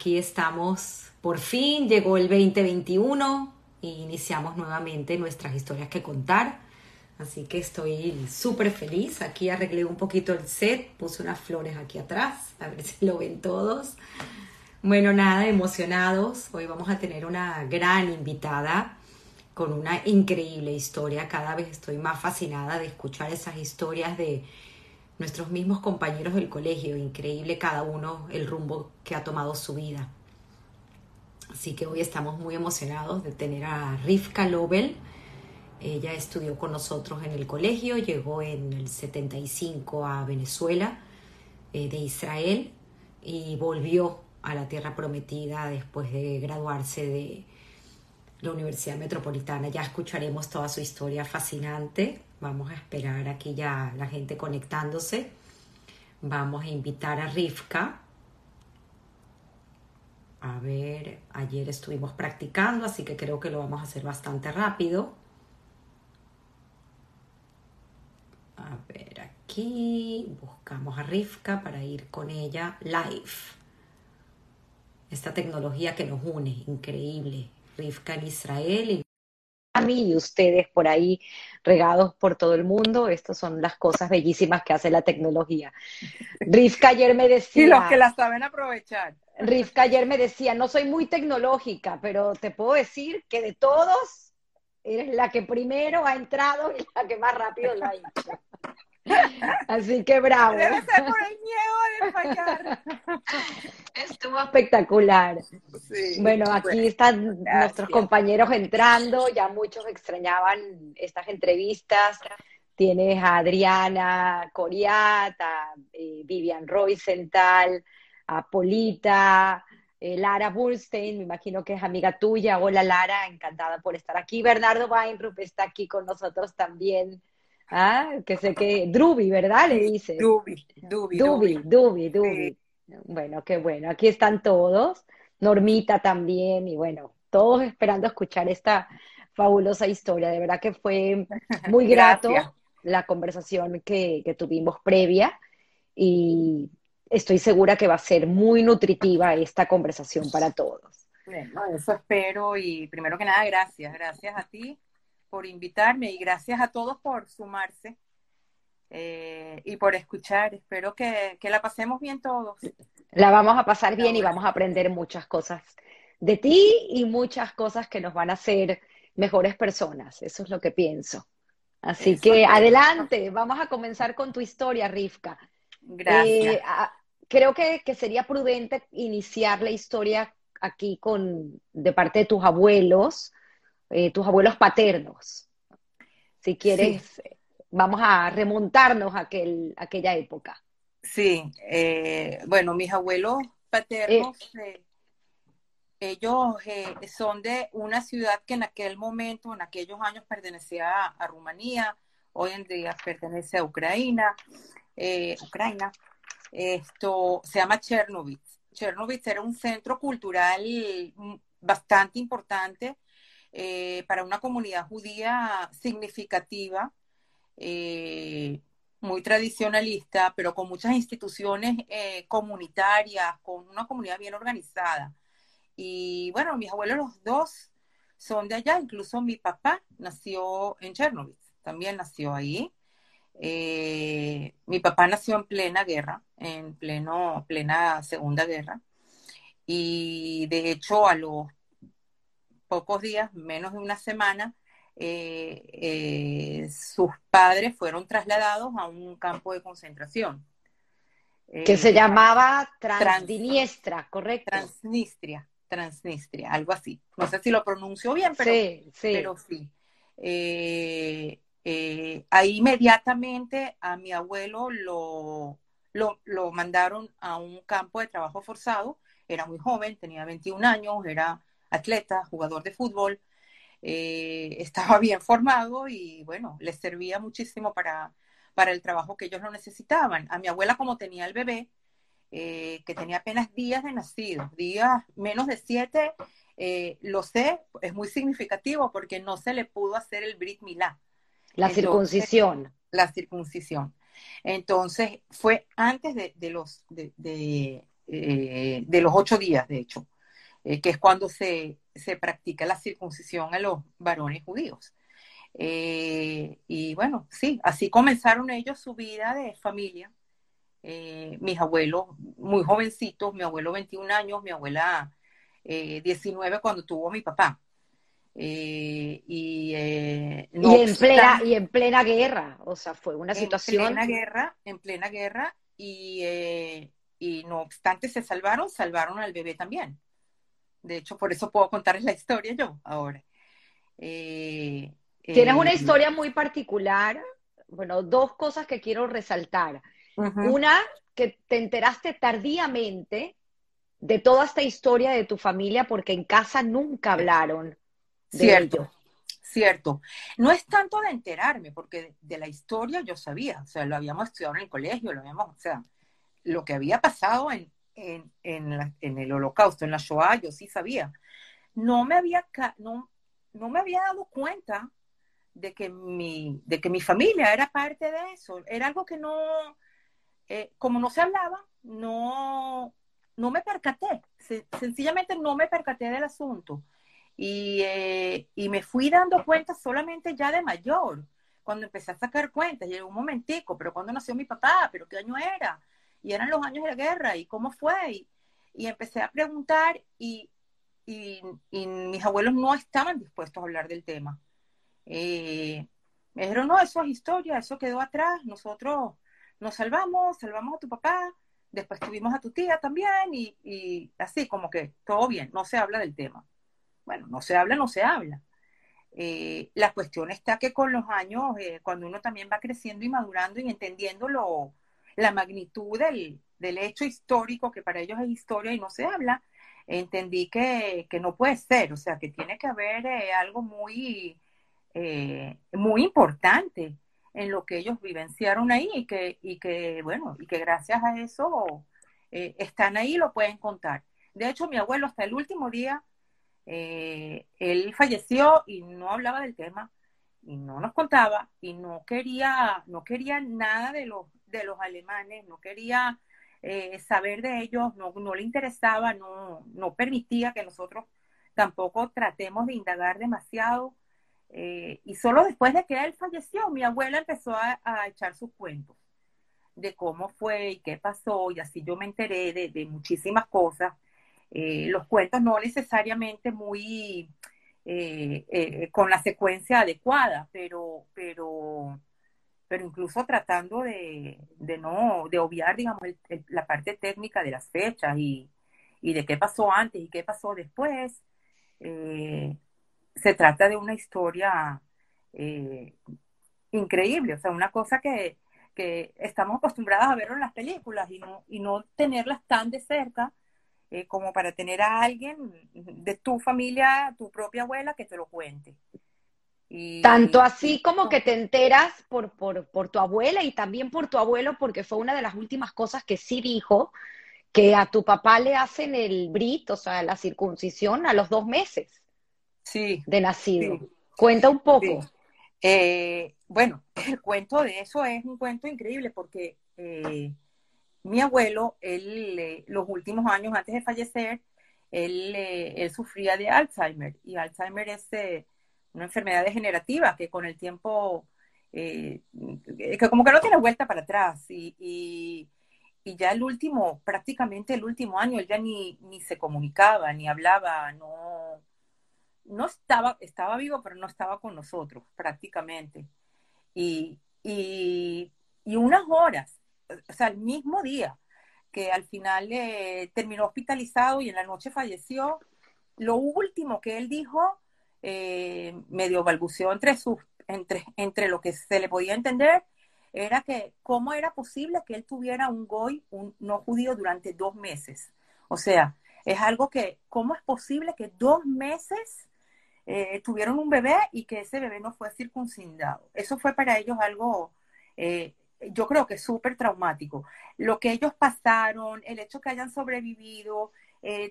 Aquí estamos. Por fin llegó el 2021 e iniciamos nuevamente nuestras historias que contar. Así que estoy súper feliz. Aquí arreglé un poquito el set, puse unas flores aquí atrás, a ver si lo ven todos. Bueno, nada, emocionados. Hoy vamos a tener una gran invitada con una increíble historia. Cada vez estoy más fascinada de escuchar esas historias de nuestros mismos compañeros del colegio, increíble cada uno el rumbo que ha tomado su vida. Así que hoy estamos muy emocionados de tener a Rivka Lobel. Ella estudió con nosotros en el colegio, llegó en el 75 a Venezuela eh, de Israel y volvió a la tierra prometida después de graduarse de la Universidad Metropolitana. Ya escucharemos toda su historia fascinante. Vamos a esperar aquí ya la gente conectándose. Vamos a invitar a Rivka. A ver, ayer estuvimos practicando, así que creo que lo vamos a hacer bastante rápido. A ver, aquí buscamos a Rivka para ir con ella live. Esta tecnología que nos une, increíble. Rivka en Israel y a mí y ustedes por ahí regados por todo el mundo. Estas son las cosas bellísimas que hace la tecnología. Rivka ayer me decía... Y los que la saben aprovechar. Rivka ayer me decía, no soy muy tecnológica, pero te puedo decir que de todos, eres la que primero ha entrado y la que más rápido lo ha hecho. Así que bravo. Debe ser por el miedo de fallar. Estuvo espectacular. bueno, aquí están nuestros compañeros entrando, ya muchos extrañaban estas entrevistas. Tienes a Adriana Coriat, a eh, Vivian Roycental, a Polita, eh, Lara Burstein, me imagino que es amiga tuya. Hola Lara, encantada por estar aquí. Bernardo Weinrup está aquí con nosotros también. Ah, que sé que Drubi, ¿verdad? Le dice. Dubi, Dubi, Dubi, Dubi, Dubi. Bueno, qué bueno. Aquí están todos. Normita también y bueno, todos esperando escuchar esta fabulosa historia. De verdad que fue muy grato la conversación que, que tuvimos previa y estoy segura que va a ser muy nutritiva esta conversación para todos. Bueno, eso espero y primero que nada, gracias. Gracias a ti por invitarme y gracias a todos por sumarse eh, y por escuchar. Espero que, la pasemos bien todos. La vamos a pasar bien y vamos a aprender muchas cosas de ti y muchas cosas que nos van a hacer mejores personas. Eso es lo que pienso. Así que adelante, vamos a comenzar con tu historia, Rivka. Gracias. Eh, creo que, que, sería prudente iniciar la historia aquí con de parte de tus abuelos, eh, tus abuelos paternos. Si quieres, vamos a remontarnos a aquel, aquella época. Sí, eh, bueno, mis abuelos paternos, eh, ellos son de una ciudad que en aquel momento, en aquellos años, pertenecía a, Rumanía, hoy en día pertenece a Ucrania. Ucrania. Esto se llama Chernobyl. Chernobyl era un centro cultural bastante importante eh, para una comunidad judía significativa, eh, muy tradicionalista, pero con muchas instituciones eh, comunitarias, con una comunidad bien organizada. Y bueno, mis abuelos los dos son de allá, incluso mi papá nació en Chernobyl, también nació ahí. mi papá nació en plena guerra, en pleno, plena Segunda Guerra. Y de hecho, a los pocos días, menos de una semana, eh, eh, sus padres fueron trasladados a un campo de concentración. Que se eh, llamaba Transdiniestra, ¿correcto? Transnistria, Transnistria, algo así. No sé si lo pronuncio bien, pero sí. Pero sí. ahí inmediatamente a mi abuelo lo, lo, lo mandaron a un campo de trabajo forzado. Era muy joven, tenía 21 años, era atleta, jugador de fútbol, eh, estaba bien formado y bueno, les servía muchísimo para, para el trabajo que ellos lo necesitaban. A mi abuela como tenía el bebé, eh, que tenía apenas días de nacido, días menos de siete, eh, lo sé, es muy significativo porque no se le pudo hacer el Brit Milá. La circuncisión. La circuncisión. Entonces, fue antes de, los, de, eh, de, los ocho días, de hecho, eh, que es cuando se, se, practica la circuncisión a los varones judíos. Eh, y bueno, sí, así comenzaron ellos su vida de familia. mis abuelos muy jovencitos, mi abuelo 21 años, mi abuela 19 cuando tuvo mi papá. Eh, y, eh, en plena, y en plena guerra, o sea, fue una situación... En plena guerra, en plena guerra, y, eh, y no obstante se salvaron, salvaron al bebé también. De hecho, por eso puedo contarles la historia yo ahora. Tienes una historia muy particular, bueno, dos cosas que quiero resaltar. Una, que te enteraste tardíamente de toda esta historia de tu familia porque en casa nunca hablaron Cierto, cierto. No es tanto de enterarme, porque de, la historia yo sabía, o sea, lo habíamos estudiado en el colegio, lo habíamos, o sea, lo que había pasado en, en, en, el holocausto, en la Shoah, yo sí sabía. No me había, no, no me había dado cuenta de que, mi, de que mi familia era parte de eso. Era algo que no, eh, como no se hablaba, no, no me percaté. sencillamente no me percaté del asunto. Eh, y, me fui dando cuenta solamente ya de mayor, cuando empecé a sacar cuentas, llegó un momentico, pero cuando nació mi papá, pero qué año era, y eran los años de la guerra, y cómo fue, y, empecé a preguntar, y, mis abuelos no estaban dispuestos a hablar del tema. Eh, me dijeron, no, eso es historia, eso quedó atrás, nosotros nos salvamos, salvamos a tu papá, después tuvimos a tu tía también, y, y así como que todo bien, no se habla del tema. Bueno, no se habla, no se habla. Eh, la cuestión está que con los años, eh, cuando uno también va creciendo y madurando y entendiendo lo, la magnitud del, hecho histórico, que para ellos es historia y no se habla, entendí que, no puede ser, o sea, que tiene que haber eh, algo muy, muy importante en lo que ellos vivenciaron ahí y que, y que bueno, y que gracias a eso están ahí y lo pueden contar. De hecho, mi abuelo hasta el último día eh, él falleció y no hablaba del tema y no nos contaba y no quería, no quería nada de los, de los alemanes, no quería eh, saber de ellos, no, no le interesaba, no, no permitía que nosotros tampoco tratemos de indagar demasiado. Eh, y solo después de que él falleció, mi abuela empezó a, echar sus cuentos de cómo fue y qué pasó, y así yo me enteré de, de muchísimas cosas eh, los cuentos no necesariamente muy eh, eh, con la secuencia adecuada, pero, pero, pero incluso tratando de, no, de obviar, digamos, la parte técnica de las fechas y, de qué pasó antes y qué pasó después. se trata de una historia increíble, o sea, una cosa que, que estamos acostumbradas a ver en las películas y no, y no tenerlas tan de cerca eh, como para tener a alguien de tu familia, tu propia abuela, que te lo cuente. Y, Tanto así como que te enteras por, por, por, tu abuela y también por tu abuelo, porque fue una de las últimas cosas que sí dijo, que a tu papá le hacen el brit, o sea, la circuncisión a los dos meses sí, de nacido. Cuenta un poco. Eh, bueno, el cuento de eso es un cuento increíble porque eh, mi abuelo, él, eh, los últimos años antes de fallecer, él, él sufría de Alzheimer y Alzheimer es una enfermedad degenerativa que con el tiempo, que como que no tiene vuelta para atrás y, y, ya el último, prácticamente el último año, él ya ni, ni se comunicaba, ni hablaba, no, no estaba, estaba vivo, pero no estaba con nosotros prácticamente. Y, y, y unas horas o sea, el mismo día que al final eh, terminó hospitalizado y en la noche falleció, lo último que él dijo, eh, medio balbuceó entre, sus, entre, entre lo que se le podía entender, era que cómo era posible que él tuviera un goy, un no judío, durante dos meses. O sea, es algo que, ¿cómo es posible que dos meses eh, tuvieron un bebé y que ese bebé no fue circuncidado? Eso fue para ellos algo eh, yo creo que súper traumático. Lo que ellos pasaron, el hecho que hayan sobrevivido,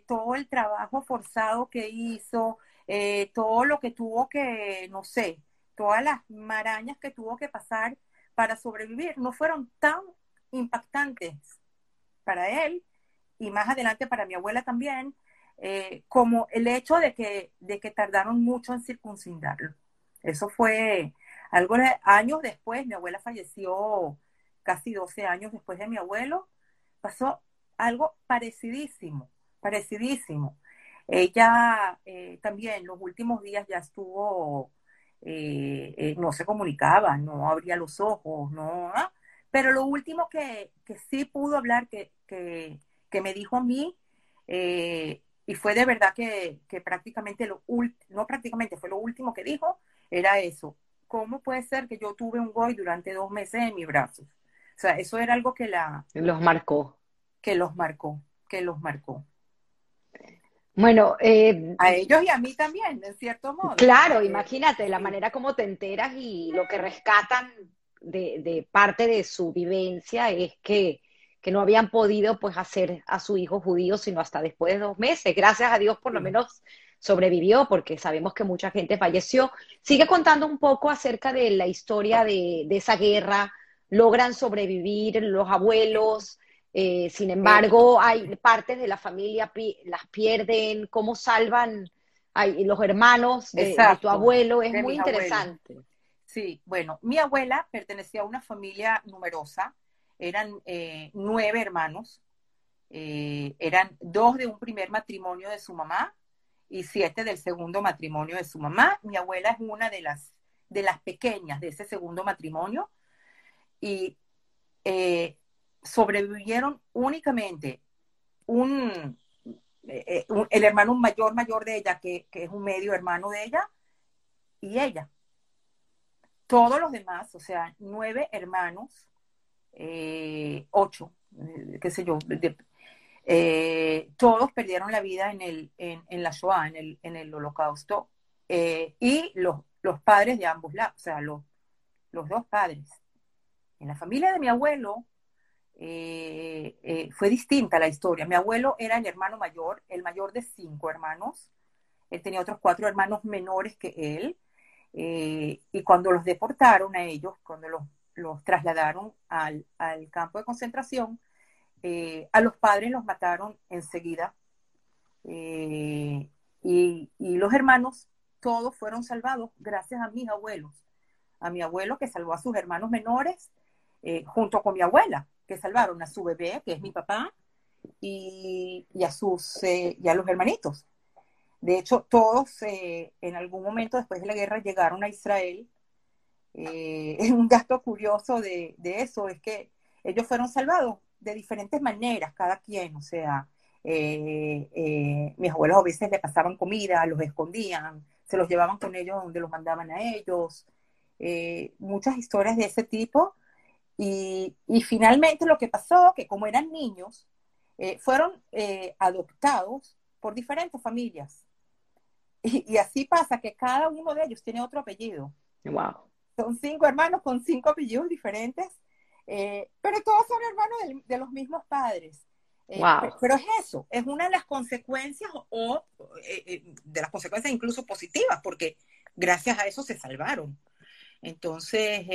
todo el trabajo forzado que hizo, eh, todo lo que tuvo que, no sé, todas las marañas que tuvo que pasar para sobrevivir no fueron tan impactantes para él y más adelante para mi abuela también, eh, como el hecho de que, de que tardaron mucho en circuncidarlo. Eso fue algo años después, mi abuela falleció casi 12 años después de mi abuelo, pasó algo parecidísimo, parecidísimo. Ella eh, también los últimos días ya estuvo, eh, eh, no se comunicaba, no abría los ojos, no, ¿ah? pero lo último que, sí pudo hablar, que, me dijo a mí, y fue de verdad que, prácticamente lo no prácticamente, fue lo último que dijo, era eso. ¿Cómo puede ser que yo tuve un goy durante dos meses en mis brazos? O sea, eso era algo que la... Los marcó. Que los marcó, que los marcó. Bueno, eh, a ellos y a mí también, en cierto modo. Claro, imagínate la manera como te enteras y lo que rescatan de, parte de su vivencia es que, que, no habían podido pues hacer a su hijo judío sino hasta después de dos meses. Gracias a Dios por lo menos sobrevivió porque sabemos que mucha gente falleció. Sigue contando un poco acerca de la historia de, de esa guerra, logran sobrevivir los abuelos, eh, sin embargo, hay partes de la familia las pierden, cómo salvan hay, los hermanos de, tu abuelo, es muy interesante. Sí, bueno, mi abuela pertenecía a una familia numerosa, eran eh, nueve hermanos, eh, eran dos de un primer matrimonio de su mamá y siete del segundo matrimonio de su mamá. Mi abuela es una de las, de las pequeñas de ese segundo matrimonio y eh, sobrevivieron únicamente un, eh, eh, el hermano mayor mayor de ella, que, es un medio hermano de ella, y ella. Todos los demás, o sea, nueve hermanos, ocho, qué sé yo, todos perdieron la vida en, el, en, la Shoah, en el, en el holocausto, y los, los padres de ambos lados, o sea, los, los dos padres. En la familia de mi abuelo eh, eh, fue distinta la historia. Mi abuelo era el hermano mayor, el mayor de cinco hermanos. Él tenía otros cuatro hermanos menores que él. Eh, y cuando los deportaron a ellos, cuando los, trasladaron al, campo de concentración, a los padres los mataron enseguida. Y, los hermanos, todos fueron salvados gracias a mis abuelos. A mi abuelo que salvó a sus hermanos menores junto con mi abuela, que salvaron a su bebé, que es mi papá, y, a, sus, eh, y a los hermanitos. De hecho, todos eh, en algún momento después de la guerra llegaron a Israel. un dato curioso de, eso es que ellos fueron salvados de diferentes maneras, cada quien. O sea, mis abuelos a veces le pasaban comida, los escondían, se los llevaban con ellos donde los mandaban a ellos. muchas historias de ese tipo y, finalmente lo que pasó, que como eran niños, eh, fueron eh, adoptados por diferentes familias. Y, así pasa que cada uno de ellos tiene otro apellido. Wow. Son cinco hermanos con cinco apellidos diferentes, eh, pero todos son hermanos de, los mismos padres. Wow. Pero es eso, es una de las consecuencias o de las consecuencias incluso positivas, porque gracias a eso se salvaron. Entonces,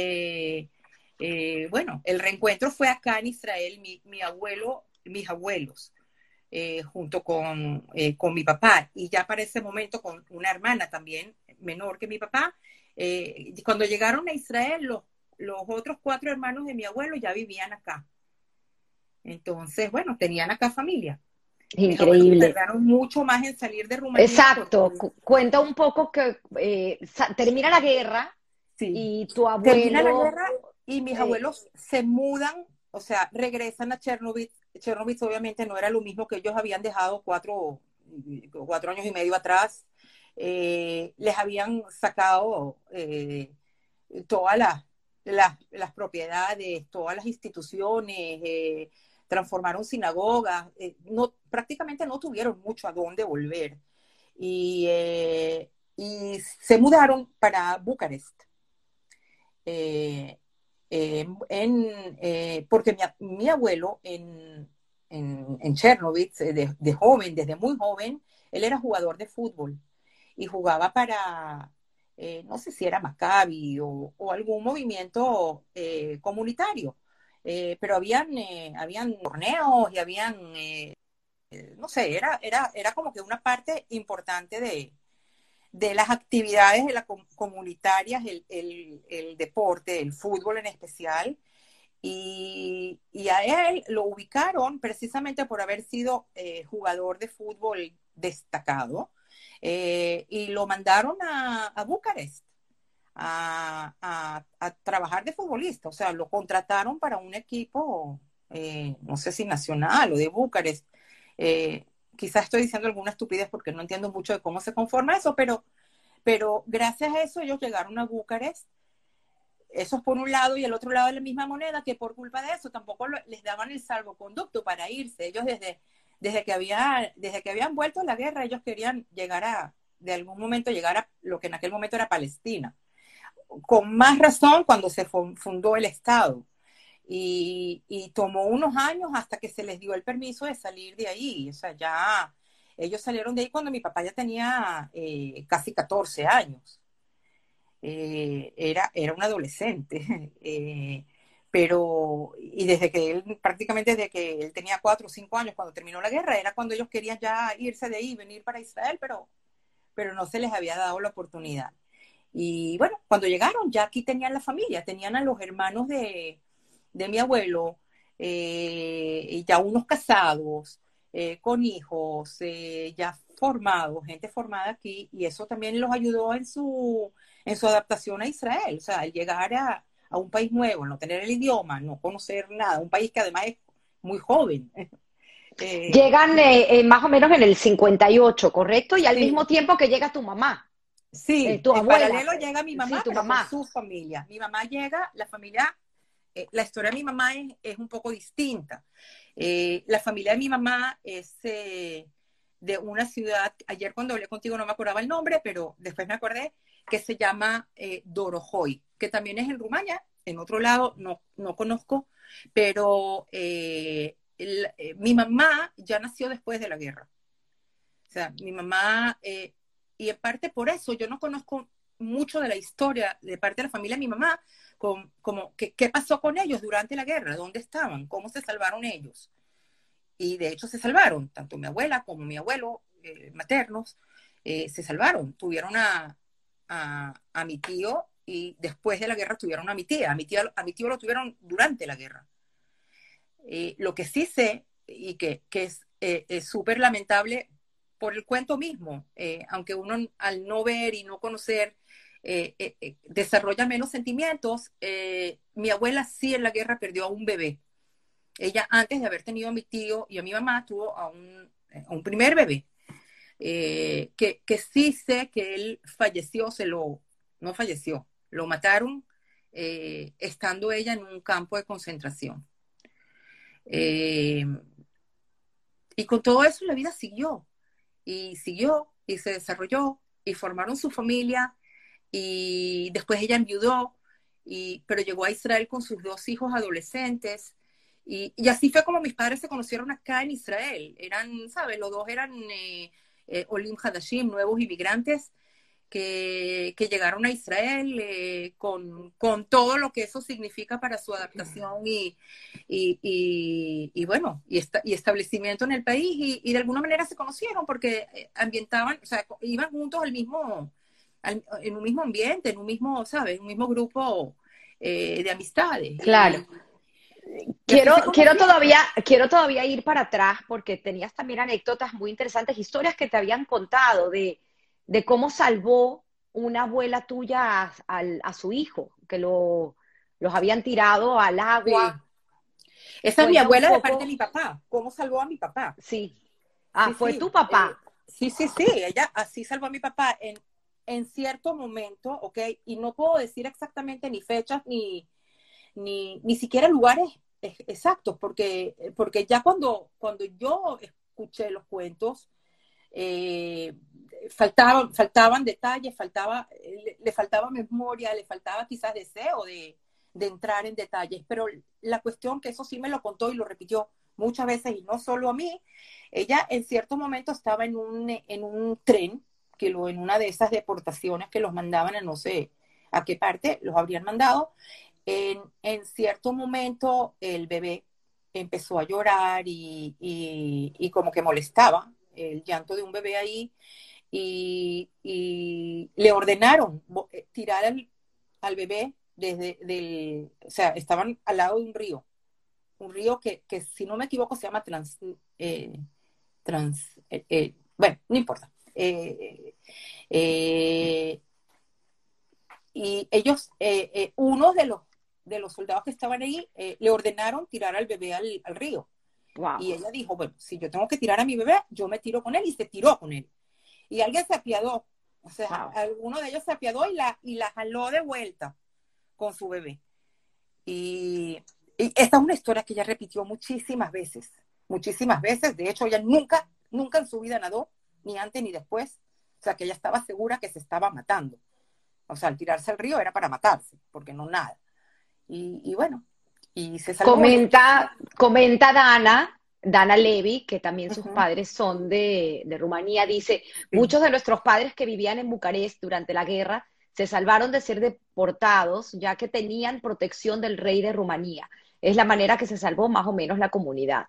eh, bueno, el reencuentro fue acá en Israel, mi, abuelo, mis abuelos, eh, junto con, eh, con, mi papá, y ya para ese momento con una hermana también menor que mi papá. cuando llegaron a Israel, los, los otros cuatro hermanos de mi abuelo ya vivían acá. Entonces, bueno, tenían acá familia. Increíble. Tardaron mucho más en salir de Rumanía. Exacto. Cuenta un poco que termina la guerra y tu abuelo. Termina la guerra y mis abuelos se mudan, o sea, regresan a Chernobyl. Chernobyl obviamente no era lo mismo que ellos habían dejado cuatro, cuatro años y medio atrás. Eh, les habían sacado eh, todas las, las, propiedades, todas las instituciones, eh, transformaron sinagogas, no, prácticamente no tuvieron mucho a dónde volver. Y, y se mudaron para Bucarest. Eh, en, eh, porque mi, abuelo en, en, Chernobyl, eh, de, joven, desde muy joven, él era jugador de fútbol y jugaba para, eh, no sé si era Maccabi o, algún movimiento eh, comunitario, eh, pero habían, habían torneos y habían, no sé, era, era, era como que una parte importante de, de las actividades de las comunitarias, el, el, deporte, el fútbol en especial. Y, y, a él lo ubicaron precisamente por haber sido jugador de fútbol destacado eh, y lo mandaron a, a Bucarest a, trabajar de futbolista, o sea, lo contrataron para un equipo, eh, no sé si nacional o de Bucarest. Eh, quizás estoy diciendo alguna estupidez porque no entiendo mucho de cómo se conforma eso, pero, pero gracias a eso ellos llegaron a Bucarest. Eso es por un lado y el otro lado de la misma moneda, que por culpa de eso tampoco les daban el salvoconducto para irse. Ellos desde desde que, había, desde que habían vuelto a la guerra, ellos querían llegar a, de algún momento, llegar a lo que en aquel momento era Palestina. Con más razón cuando se fundó el Estado. Y, tomó unos años hasta que se les dio el permiso de salir de ahí. O sea, ya ellos salieron de ahí cuando mi papá ya tenía eh, casi 14 años. Eh, era, era un adolescente. Eh, pero, y desde que él, prácticamente desde que él tenía cuatro o cinco años, cuando terminó la guerra, era cuando ellos querían ya irse de ahí, venir para Israel, pero, pero no se les había dado la oportunidad. Y bueno, cuando llegaron, ya aquí tenían la familia, tenían a los hermanos de, de mi abuelo, eh, y ya unos casados, eh, con hijos, eh, ya formados, gente formada aquí, y eso también los ayudó en su, en su adaptación a Israel, o sea, el llegar a, a un país nuevo, no tener el idioma, no conocer nada, un país que además es muy joven. Eh, Llegan eh, eh, más o menos en el 58, ¿correcto? Y al mismo tiempo que llega tu mamá. Sí, tu en paralelo llega mi mamá, tu mamá. su familia. Mi mamá llega, la familia, la historia de mi mamá es, un poco distinta. la familia de mi mamá es de una ciudad, ayer cuando hablé contigo no me acordaba el nombre, pero después me acordé, que se llama Dorojoy que también es en Rumania, en otro lado no, no conozco, pero eh, eh, mi mamá ya nació después de la guerra. O sea, mi mamá, eh, y en parte por eso yo no conozco mucho de la historia de parte de la familia de mi mamá, con, como qué, qué pasó con ellos durante la guerra, dónde estaban, cómo se salvaron ellos. Y de hecho se salvaron, tanto mi abuela como mi abuelo maternos, se salvaron, tuvieron a, a, a mi tío y después de la guerra tuvieron a mi tía. A mi, tía, a mi tío lo tuvieron durante la guerra. Eh, lo que sí sé, y que, que es eh, súper lamentable por el cuento mismo, eh, aunque uno al no ver y no conocer desarrolla menos sentimientos, mi abuela sí en la guerra perdió a un bebé. Ella antes de haber tenido a mi tío y a mi mamá tuvo a un, a un primer bebé. que, que sí sé que él falleció, se lo, no falleció, lo mataron eh, estando ella en un campo de concentración. Eh, y con todo eso la vida siguió y siguió y se desarrolló y formaron su familia y después ella enviudó, y, pero llegó a Israel con sus dos hijos adolescentes y, así fue como mis padres se conocieron acá en Israel. Eran, ¿sabes? Los dos eran eh, Olim Hadashim, nuevos inmigrantes que, llegaron a Israel eh, con, todo lo que eso significa para su adaptación y, y, bueno, y, y, establecimiento en el país y, de alguna manera se conocieron porque eh, ambientaban, o sea, iban juntos al mismo, en un mismo ambiente, en un mismo, ¿sabes? Un mismo grupo eh, de amistades. Claro. Quiero, quiero, todavía, quiero todavía ir para atrás porque tenías también anécdotas muy interesantes, historias que te habían contado de, de cómo salvó una abuela tuya a, su hijo, que lo, los habían tirado al agua. Esa es mi abuela de parte de mi papá. ¿Cómo salvó a mi papá? Sí. Ah, fue tu papá. Eh, sí, sí, sí. Ella así salvó a mi papá en, en cierto momento, ¿ok? Y no puedo decir exactamente ni fechas ni, ni, ni siquiera lugares exactos, porque, porque ya cuando, cuando yo escuché los cuentos, eh, faltaban, faltaban detalles, faltaba, le, faltaba memoria, le faltaba quizás deseo de, entrar en detalles, pero la cuestión que eso sí me lo contó y lo repitió muchas veces y no solo a mí, ella en cierto momento estaba en un, en un tren, lo, en una de esas deportaciones que los mandaban a no sé a qué parte, los habrían mandado. En, en cierto momento el bebé empezó a llorar y, y, como que molestaba el llanto de un bebé ahí y, le ordenaron eh, tirar al, al, bebé desde del, o sea, estaban al lado de un río, un río que, que si no me equivoco se llama Trans, eh, trans eh, bueno, no importa. Y ellos, uno de los de los soldados que estaban ahí eh, le ordenaron tirar al bebé al, río. Y ella dijo, bueno, si yo tengo que tirar a mi bebé, yo me tiro con él y se tiró con él. Y alguien se apiadó, o sea, alguno de ellos se apiadó y la, y la jaló de vuelta con su bebé. Y, esta es una historia que ella repitió muchísimas veces, muchísimas veces. De hecho, ella nunca, nunca en su vida nadó, ni antes ni después. O sea, que ella estaba segura que se estaba matando. O sea, al tirarse al río era para matarse, porque no nada. Y, bueno, y se Comenta, comenta Dana, Dana Levy, que también sus padres son de, de Rumanía, dice, muchos de nuestros padres que vivían en Bucarest durante la guerra se salvaron de ser deportados ya que tenían protección del rey de Rumanía. Es la manera que se salvó más o menos la comunidad.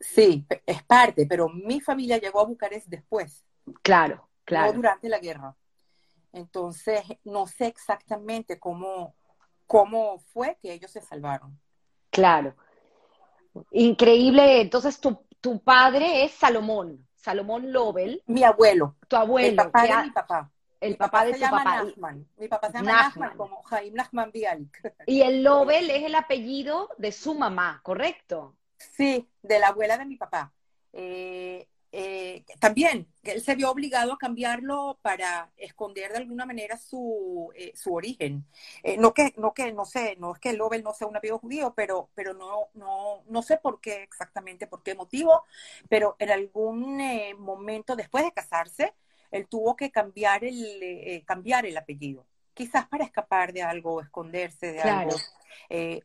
Sí, es parte, pero mi familia llegó a Bucarest después. Claro, claro. No durante la guerra. Entonces, no sé exactamente cómo, cómo fue que ellos se salvaron. Claro. Increíble. Entonces, tu, tu padre es Salomón, Salomón Lobel. Mi abuelo. Tu abuelo. El papá de mi papá. El papá, de tu papá. Mi papá se llama Nachman, como Jaime Nachman Bialik. Y el Lobel es el apellido de su mamá, ¿correcto? Sí, de la abuela de mi papá. Eh, eh, también él se vio obligado a cambiarlo para esconder de alguna manera su, eh, su origen. Eh, no que, no que, no sé, no es que Lobel no sea un apellido judío, pero, pero no, no, no sé por qué exactamente, por qué motivo, pero en algún momento después de casarse, él tuvo que cambiar el, cambiar el apellido. Quizás para escapar de algo, esconderse de algo,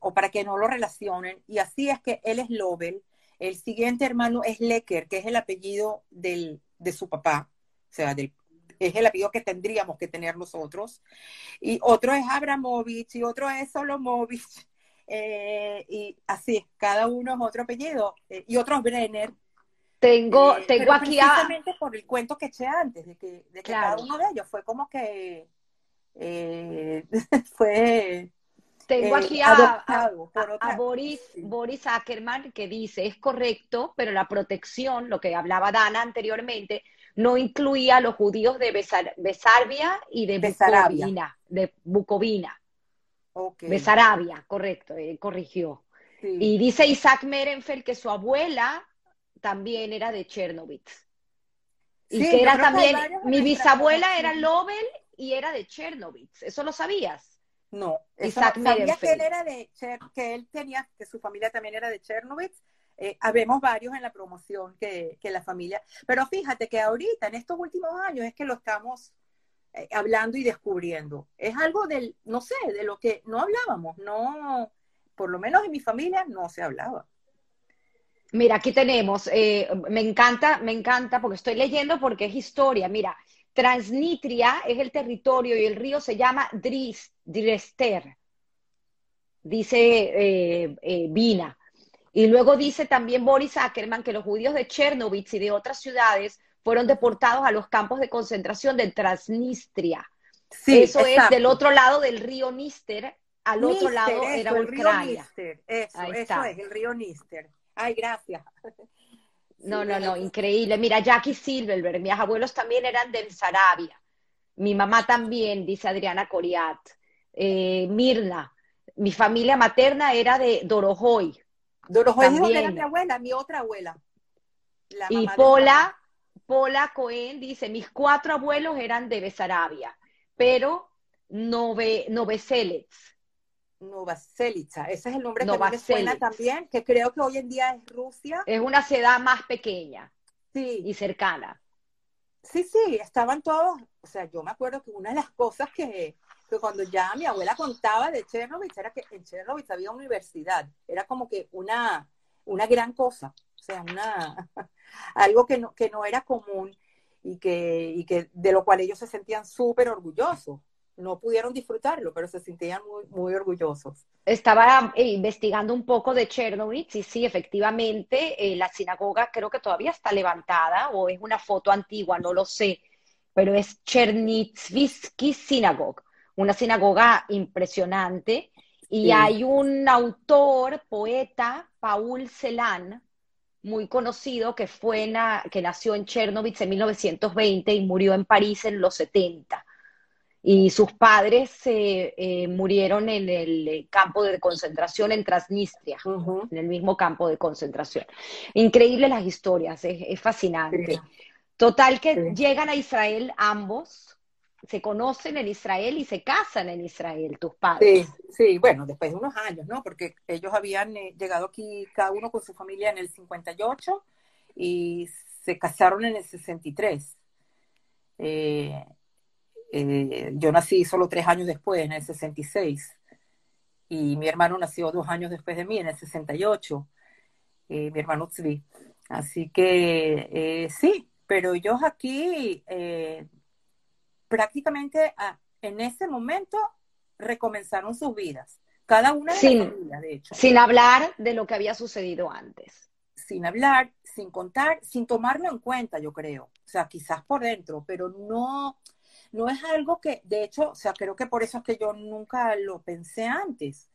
o para que no lo relacionen. Y así es que él es Lobel, el siguiente hermano es Lecker, que es el apellido del, de su papá, o sea, del, es el apellido que tendríamos que tener nosotros. Y otro es Abramovich y otro es Solomovich. Eh, y así, cada uno es otro apellido. Eh, y otro es Brenner. Tengo, eh, tengo aquí precisamente por el cuento que eché antes, de que, de que cada uno de ellos fue como que fue tengo aquí eh, a, Boris, Boris Ackerman que dice, es correcto, pero la protección, lo que hablaba Dana anteriormente, no incluía a los judíos de Besarabia y de Bucovina. De Bucovina. Besarabia, correcto, corrigió. Y dice Isaac Merenfeld que su abuela también era de Chernobyl. Y que era también, mi bisabuela era Lobel y era de Chernobyl. ¿Eso lo sabías? No, Isaac sabía que él era de que él tenía, que su familia también era de Chernobyl. Eh, habemos varios en la promoción que, que, la familia, pero fíjate que ahorita, en estos últimos años, es que lo estamos eh, hablando y descubriendo. Es algo del, no sé, de lo que no hablábamos, no, por lo menos en mi familia no se hablaba. Mira, aquí tenemos, eh, me encanta, me encanta, porque estoy leyendo porque es historia. Mira, Transnistria es el territorio y el río se llama Drester, dice eh, eh, Vina. Y luego dice también Boris Ackerman que los judíos de Chernobyl y de otras ciudades fueron deportados a los campos de concentración de Transnistria. eso es del otro lado del río Nister, al otro lado era Ucrania. Eso, eso es el río Nister. Ay, gracias. No, no, no, increíble. Mira, Jackie Silverberg, mis abuelos también eran de Sarabia. Mi mamá también, dice Adriana Coriat. Eh, Mirna, mi familia materna era de Dorojoy. Dorojoy también. era mi abuela, mi otra abuela. y Pola, Pola Cohen dice, mis cuatro abuelos eran de Besarabia, pero Nove, Noveselets. Nova Celica, ese es el nombre que me suena también, que creo que hoy en día es Rusia. Es una ciudad más pequeña sí. y cercana. Sí, sí, estaban todos, o sea, yo me acuerdo que una de las cosas que, cuando ya mi abuela contaba de Chernobyl era que en Chernobyl había universidad, era como que una, una gran cosa, o sea, una, algo que no, que no era común. y que, y que de lo cual ellos se sentían súper orgullosos. No pudieron disfrutarlo, pero se sentían muy, muy orgullosos. Estaba eh, investigando un poco de Chernobyl y sí, efectivamente, eh, la sinagoga creo que todavía está levantada o es una foto antigua, no lo sé, pero es Chernivtsi Synagogue, una sinagoga impresionante. Y hay un autor, poeta, Paul Celan, muy conocido que, fue que nació en Chernobyl en 1920 y murió en París en los 70. Y sus padres eh, murieron en el campo de concentración en Transnistria, en el mismo campo de concentración. Increíble las historias, es, fascinante. Total que llegan a Israel ambos, se conocen en Israel y se casan en Israel, tus padres. Sí, sí, bueno, después de unos años, ¿no? Porque ellos habían eh, llegado aquí cada uno con su familia en el 58 y se casaron en el 63. Eh, eh, yo nací solo tres años después, en el 66, y mi hermano nació dos años después de mí, en el 68, mi hermano Tzvi. Así que sí, pero ellos aquí prácticamente ah, en ese momento recomenzaron sus vidas, cada una de sin, de hecho. Sin hablar de lo que había sucedido antes. Sin hablar, sin contar, sin tomarlo en cuenta, yo creo. O sea, quizás por dentro, pero no, no es algo que, de hecho, o sea, creo que por eso es que yo nunca lo pensé antes.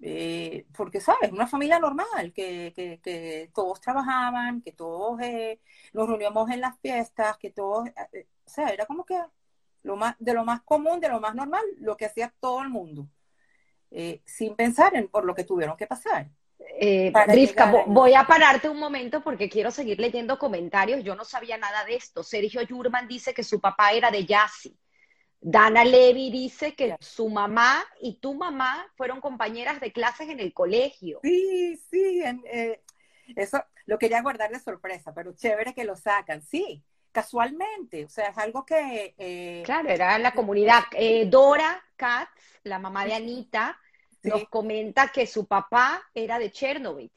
Eh, porque, ¿sabes? Una familia normal, que, que, todos trabajaban, que todos eh, nos reuníamos en las fiestas, que todos, eh, o sea, era como que lo más, de lo más común, de lo más normal, lo que hacía todo el mundo, sin pensar en por lo que tuvieron que pasar. Eh, voy a pararte un momento porque quiero seguir leyendo comentarios. Yo no sabía nada de esto. Sergio Yurman dice que su papá era de Yassi. Dana Levy dice que su mamá y tu mamá fueron compañeras de clases en el colegio. Sí, sí, eh, eso lo quería guardar de sorpresa, pero chévere que lo sacan. Sí, casualmente, o sea, es algo que... Eh, claro, era la comunidad. Eh, Dora Katz, la mamá de Anita, nos comenta que su papá era de Chernobyl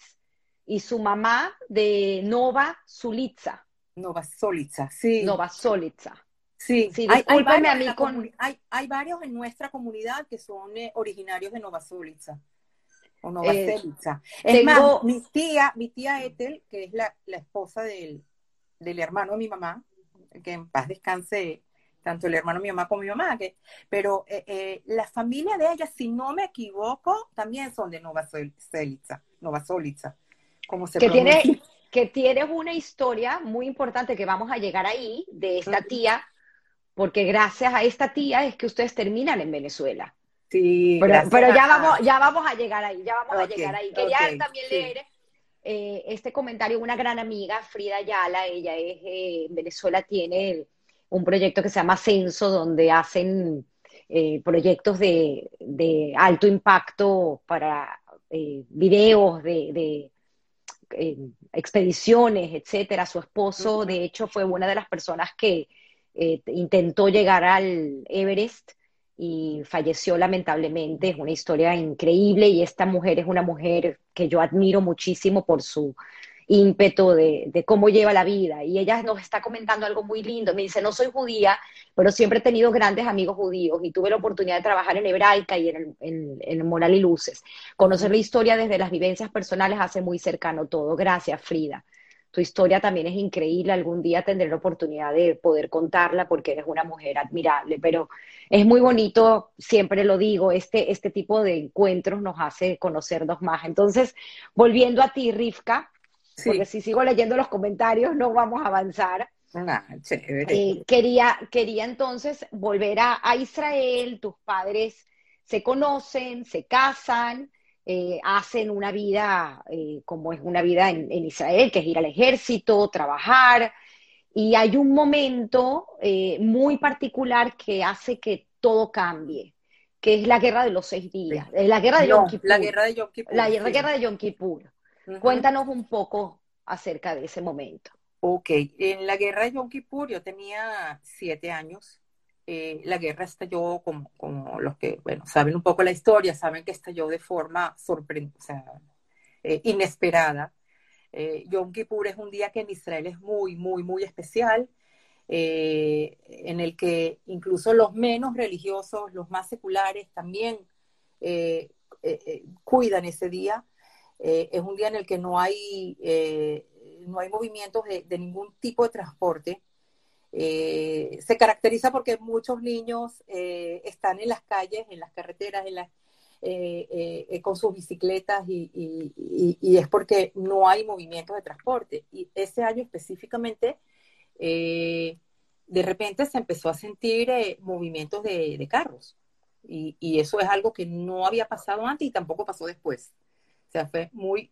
y su mamá de Nova Sulitza. Nova Solitza, sí. Nova Solitza. Sí, sí hay, hay, varios a mí con... hay, hay, varios en nuestra comunidad que son eh, originarios de Nova Solitza o Nova Solitza. Es más, mi tía, mi tía Ethel, que es la, la esposa del, del hermano de mi mamá, que en paz descanse tanto el hermano de mi mamá como mi mamá, que, pero eh, eh, la familia de ella, si no me equivoco, también son de Nova Solica, Nova Solica, como se que tiene Que tienes una historia muy importante que vamos a llegar ahí, de esta tía, porque gracias a esta tía es que ustedes terminan en Venezuela. Sí, pero, ya, vamos, ya vamos a llegar ahí, ya vamos a llegar ahí. Quería también leer eh, este comentario, una gran amiga, Frida Ayala, ella es, eh, en Venezuela tiene un proyecto que se llama Censo, donde hacen eh, proyectos de, alto impacto para videos de, expediciones, etcétera. Su esposo, de hecho, fue una de las personas que intentó llegar al Everest y falleció lamentablemente. Es una historia increíble y esta mujer es una mujer que yo admiro muchísimo por su ímpetu de, cómo lleva la vida. Y ella nos está comentando algo muy lindo. Me dice, no soy judía, pero siempre he tenido grandes amigos judíos y tuve la oportunidad de trabajar en hebraica y en, en Moral y Luces. Conocer la historia desde las vivencias personales hace muy cercano todo. Gracias, Frida tu historia también es increíble, algún día tendré la oportunidad de poder contarla porque eres una mujer admirable, pero es muy bonito, siempre lo digo, este, este tipo de encuentros nos hace conocernos más. Entonces, volviendo a ti, Rivka, porque si sigo leyendo los comentarios no vamos a avanzar. Ah, eh, quería, quería entonces volver a, a Israel, tus padres se conocen, se casan, eh, hacen una vida eh, como es una vida en, Israel, que es ir al ejército, trabajar, y hay un momento eh, muy particular que hace que todo cambie, que es la guerra de los seis días, la guerra de Yom Kippur. La guerra de Yom Kippur. La guerra de Yom Kippur. Cuéntanos un poco acerca de ese momento. Ok, en la guerra de Yom Kippur yo tenía siete años eh, la guerra estalló, como, como los que, bueno, saben un poco la historia, saben que estalló de forma sorprendente, o sea, eh, inesperada. Eh, Yom Kippur es un día que en Israel es muy, muy, muy especial. eh, en el que incluso los menos religiosos, los más seculares, también eh, cuidan ese día. Es un día en el que no hay, no hay movimientos de, ningún tipo de transporte. se caracteriza porque muchos niños están en las calles, en las carreteras, en las, eh, eh, con sus bicicletas y, es porque no hay movimiento de transporte. Y ese año específicamente, eh, de repente se empezó a sentir movimientos de, carros. Y, eso es algo que no había pasado antes y tampoco pasó después. O sea, fue muy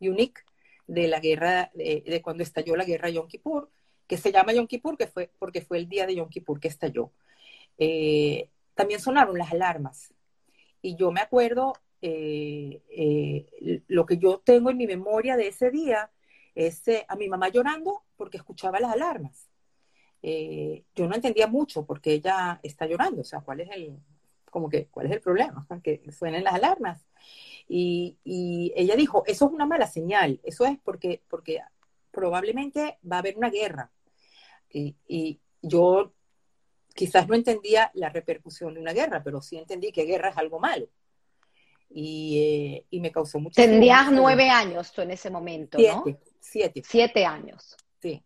unique de la guerra, de, cuando estalló la guerra Yom Kippur, que se llama Yom Kippur que fue, porque fue el día de Yom Kippur que estalló. también sonaron las alarmas y yo me acuerdo, eh, eh, lo que yo tengo en mi memoria de ese día es eh, a mi mamá llorando porque escuchaba las alarmas. yo no entendía mucho porque ella está llorando, o sea, ¿cuál es el, como que, cuál es el problema? Que suenen las alarmas. Y, y, ella dijo, eso es una mala señal, eso es porque, porque probablemente va a haber una guerra. Y, y yo quizás no entendía la repercusión de una guerra, pero sí entendí que guerra es algo malo. Y, eh, y me causó mucho. Tendrías nueve años tú en ese momento, ¿no? Siete. Siete años. Sí.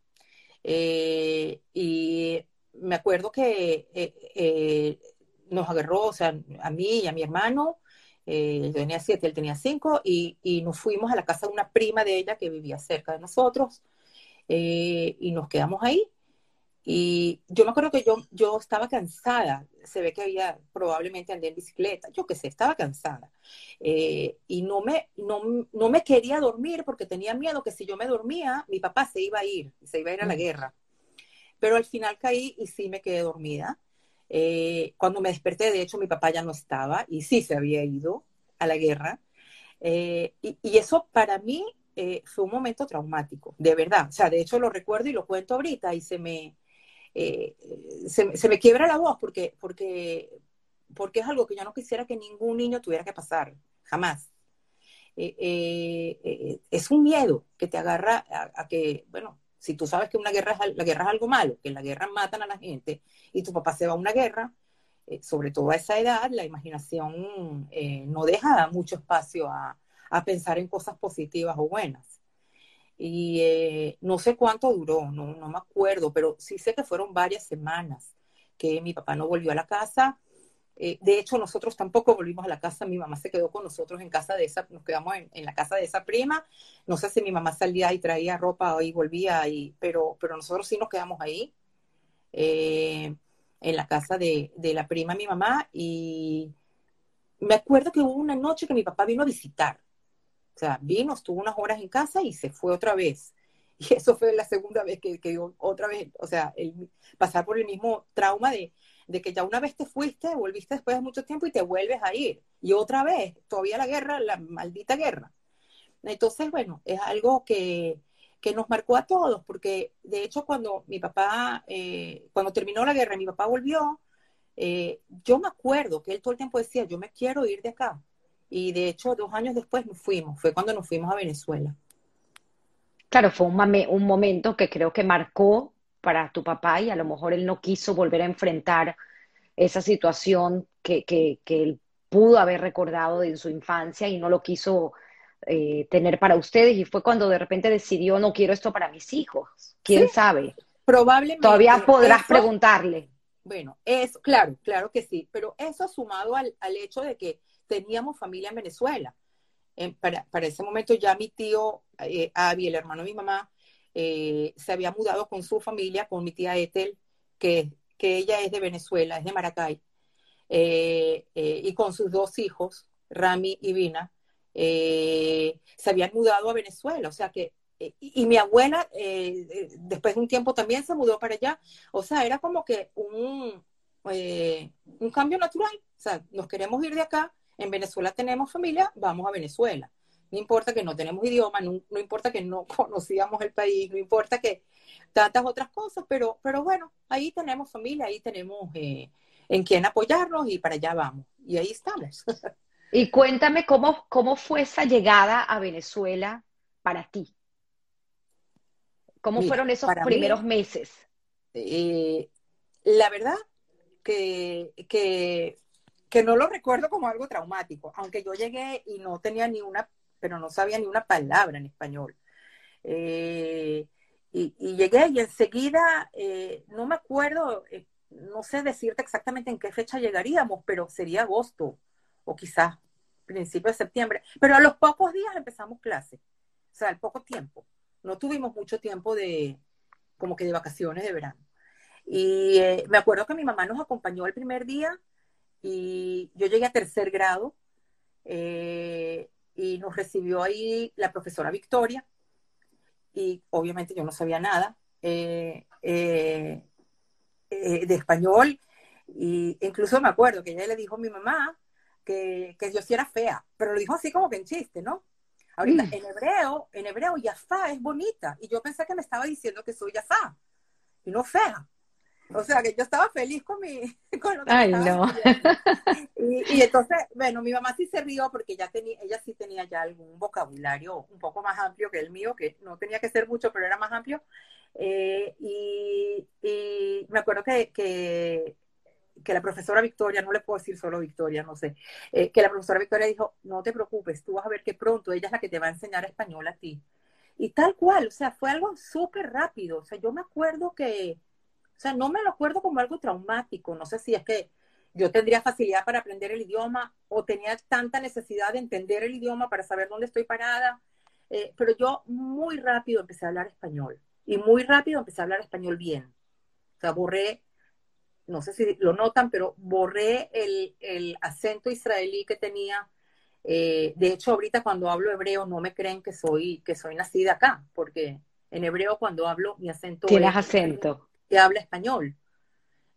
Eh, y me acuerdo que eh, nos agarró, o sea, a mí y a mi hermano, yo tenía siete, él tenía cinco, y, y, nos fuimos a la casa de una prima de ella que vivía cerca de nosotros, y nos quedamos ahí. Y yo me acuerdo que yo, yo estaba cansada, se ve que había probablemente andé en bicicleta, yo qué sé, estaba cansada. Eh, y no me, no, no, me quería dormir porque tenía miedo que si yo me dormía, mi papá se iba a ir, se iba a ir a la guerra. Pero al final caí y sí me quedé dormida. Eh, cuando me desperté, de hecho, mi papá ya no estaba y sí se había ido a la guerra. Eh, y, eso para mí fue un momento traumático, de verdad. O sea, de hecho lo recuerdo y lo cuento ahorita y se me, eh, se, me quiebra la voz porque, porque, porque es algo que yo no quisiera que ningún niño tuviera que pasar, jamás. Eh, eh, es un miedo que te agarra a, que, bueno, si tú sabes que una guerra es, la guerra es algo malo, que en la guerra matan a la gente y tu papá se va a una guerra, sobre todo a esa edad, la imaginación no deja mucho espacio a, a pensar en cosas positivas o buenas. Y eh, no sé cuánto duró, no, no me acuerdo, pero sí sé que fueron varias semanas que mi papá no volvió a la casa. Eh, de hecho, nosotros tampoco volvimos a la casa. Mi mamá se quedó con nosotros en casa de esa, nos quedamos en, la casa de esa prima. No sé si mi mamá salía y traía ropa y volvía, y, pero, pero nosotros sí nos quedamos ahí, eh, en la casa de, de la prima mi mamá. Y me acuerdo que hubo una noche que mi papá vino a visitar o sea, vino, estuvo unas horas en casa y se fue otra vez. Y eso fue la segunda vez que, que otra vez, o sea, pasar por el mismo trauma de, de que ya una vez te fuiste, volviste después de mucho tiempo y te vuelves a ir. Y otra vez, todavía la guerra, la maldita guerra. Entonces, bueno, es algo que, que nos marcó a todos, porque de hecho cuando mi papá, eh, cuando terminó la guerra, mi papá volvió, eh, yo me acuerdo que él todo el tiempo decía, yo me quiero ir de acá. Y de hecho, dos años después nos fuimos, fue cuando nos fuimos a Venezuela. Claro, fue un, un momento que creo que marcó para tu papá y a lo mejor él no quiso volver a enfrentar esa situación que, que, él pudo haber recordado de su infancia y no lo quiso eh, tener para ustedes y fue cuando de repente decidió no quiero esto para mis hijos. ¿Quién sabe? Probablemente. Todavía podrás preguntarle. Bueno, es claro, claro que sí, pero eso sumado al, al hecho de que teníamos familia en Venezuela. para, ese momento ya mi tío eh, Avi, el hermano de mi mamá, eh, se había mudado con su familia, con mi tía Ethel, que, que ella es de Venezuela, es de Maracay, eh, y con sus dos hijos, Rami y Vina, se habían mudado a Venezuela. O sea que, y, mi abuela, después de un tiempo también se mudó para allá. O sea, era como que un, un cambio natural. O sea, nos queremos ir de acá, en Venezuela tenemos familia, vamos a Venezuela. No importa que no tenemos idioma, no, importa que no conocíamos el país, no importa que tantas otras cosas, pero, pero bueno, ahí tenemos familia, ahí tenemos eh, en quien apoyarnos y para allá vamos. Y ahí estamos. Y cuéntame cómo, cómo fue esa llegada a Venezuela para ti. ¿Cómo fueron esos primeros meses? eh, la verdad que, que, que, no lo recuerdo como algo traumático, aunque yo llegué y no tenía ni una, pero no sabía ni una palabra en español. Eh, y, llegué y enseguida, eh, no me acuerdo, no sé decirte exactamente en qué fecha llegaríamos, pero sería agosto o quizás principio de septiembre. Pero a los pocos días empezamos clase, o sea, al poco tiempo. No tuvimos mucho tiempo de, como que de vacaciones de verano. Y eh, me acuerdo que mi mamá nos acompañó el primer día y yo llegué a tercer grado eh, y nos recibió ahí la profesora Victoria y obviamente yo no sabía nada eh, de español y incluso me acuerdo que ella le dijo a mi mamá que, que yo sí era fea, pero lo dijo así como que en chiste, ¿no? Ahorita, mm. en hebreo, en hebreo, Yafá es bonita. Y yo pensé que me estaba diciendo que soy Yafá y no fea. O sea, que yo estaba feliz con mi... Con lo que Ay, no. Y, y, entonces, bueno, mi mamá sí se rió porque ya tenía, ella sí tenía ya algún vocabulario un poco más amplio que el mío, que no tenía que ser mucho, pero era más amplio. Eh, y, y, me acuerdo que, que que la profesora Victoria, no le puedo decir solo Victoria, no sé, eh, que la profesora Victoria dijo, no te preocupes, tú vas a ver que pronto ella es la que te va a enseñar español a ti. Y tal cual, o sea, fue algo súper rápido. O sea, yo me acuerdo que, o sea, no me lo acuerdo como algo traumático. No sé si es que yo tendría facilidad para aprender el idioma o tenía tanta necesidad de entender el idioma para saber dónde estoy parada. Eh, pero yo muy rápido empecé a hablar español y muy rápido empecé a hablar español bien. O sea, borré no sé si lo notan, pero borré el, acento israelí que tenía. Eh, de hecho, ahorita cuando hablo hebreo no me creen que soy, que soy nacida acá, porque en hebreo cuando hablo mi acento... Tienes acento. Que habla español.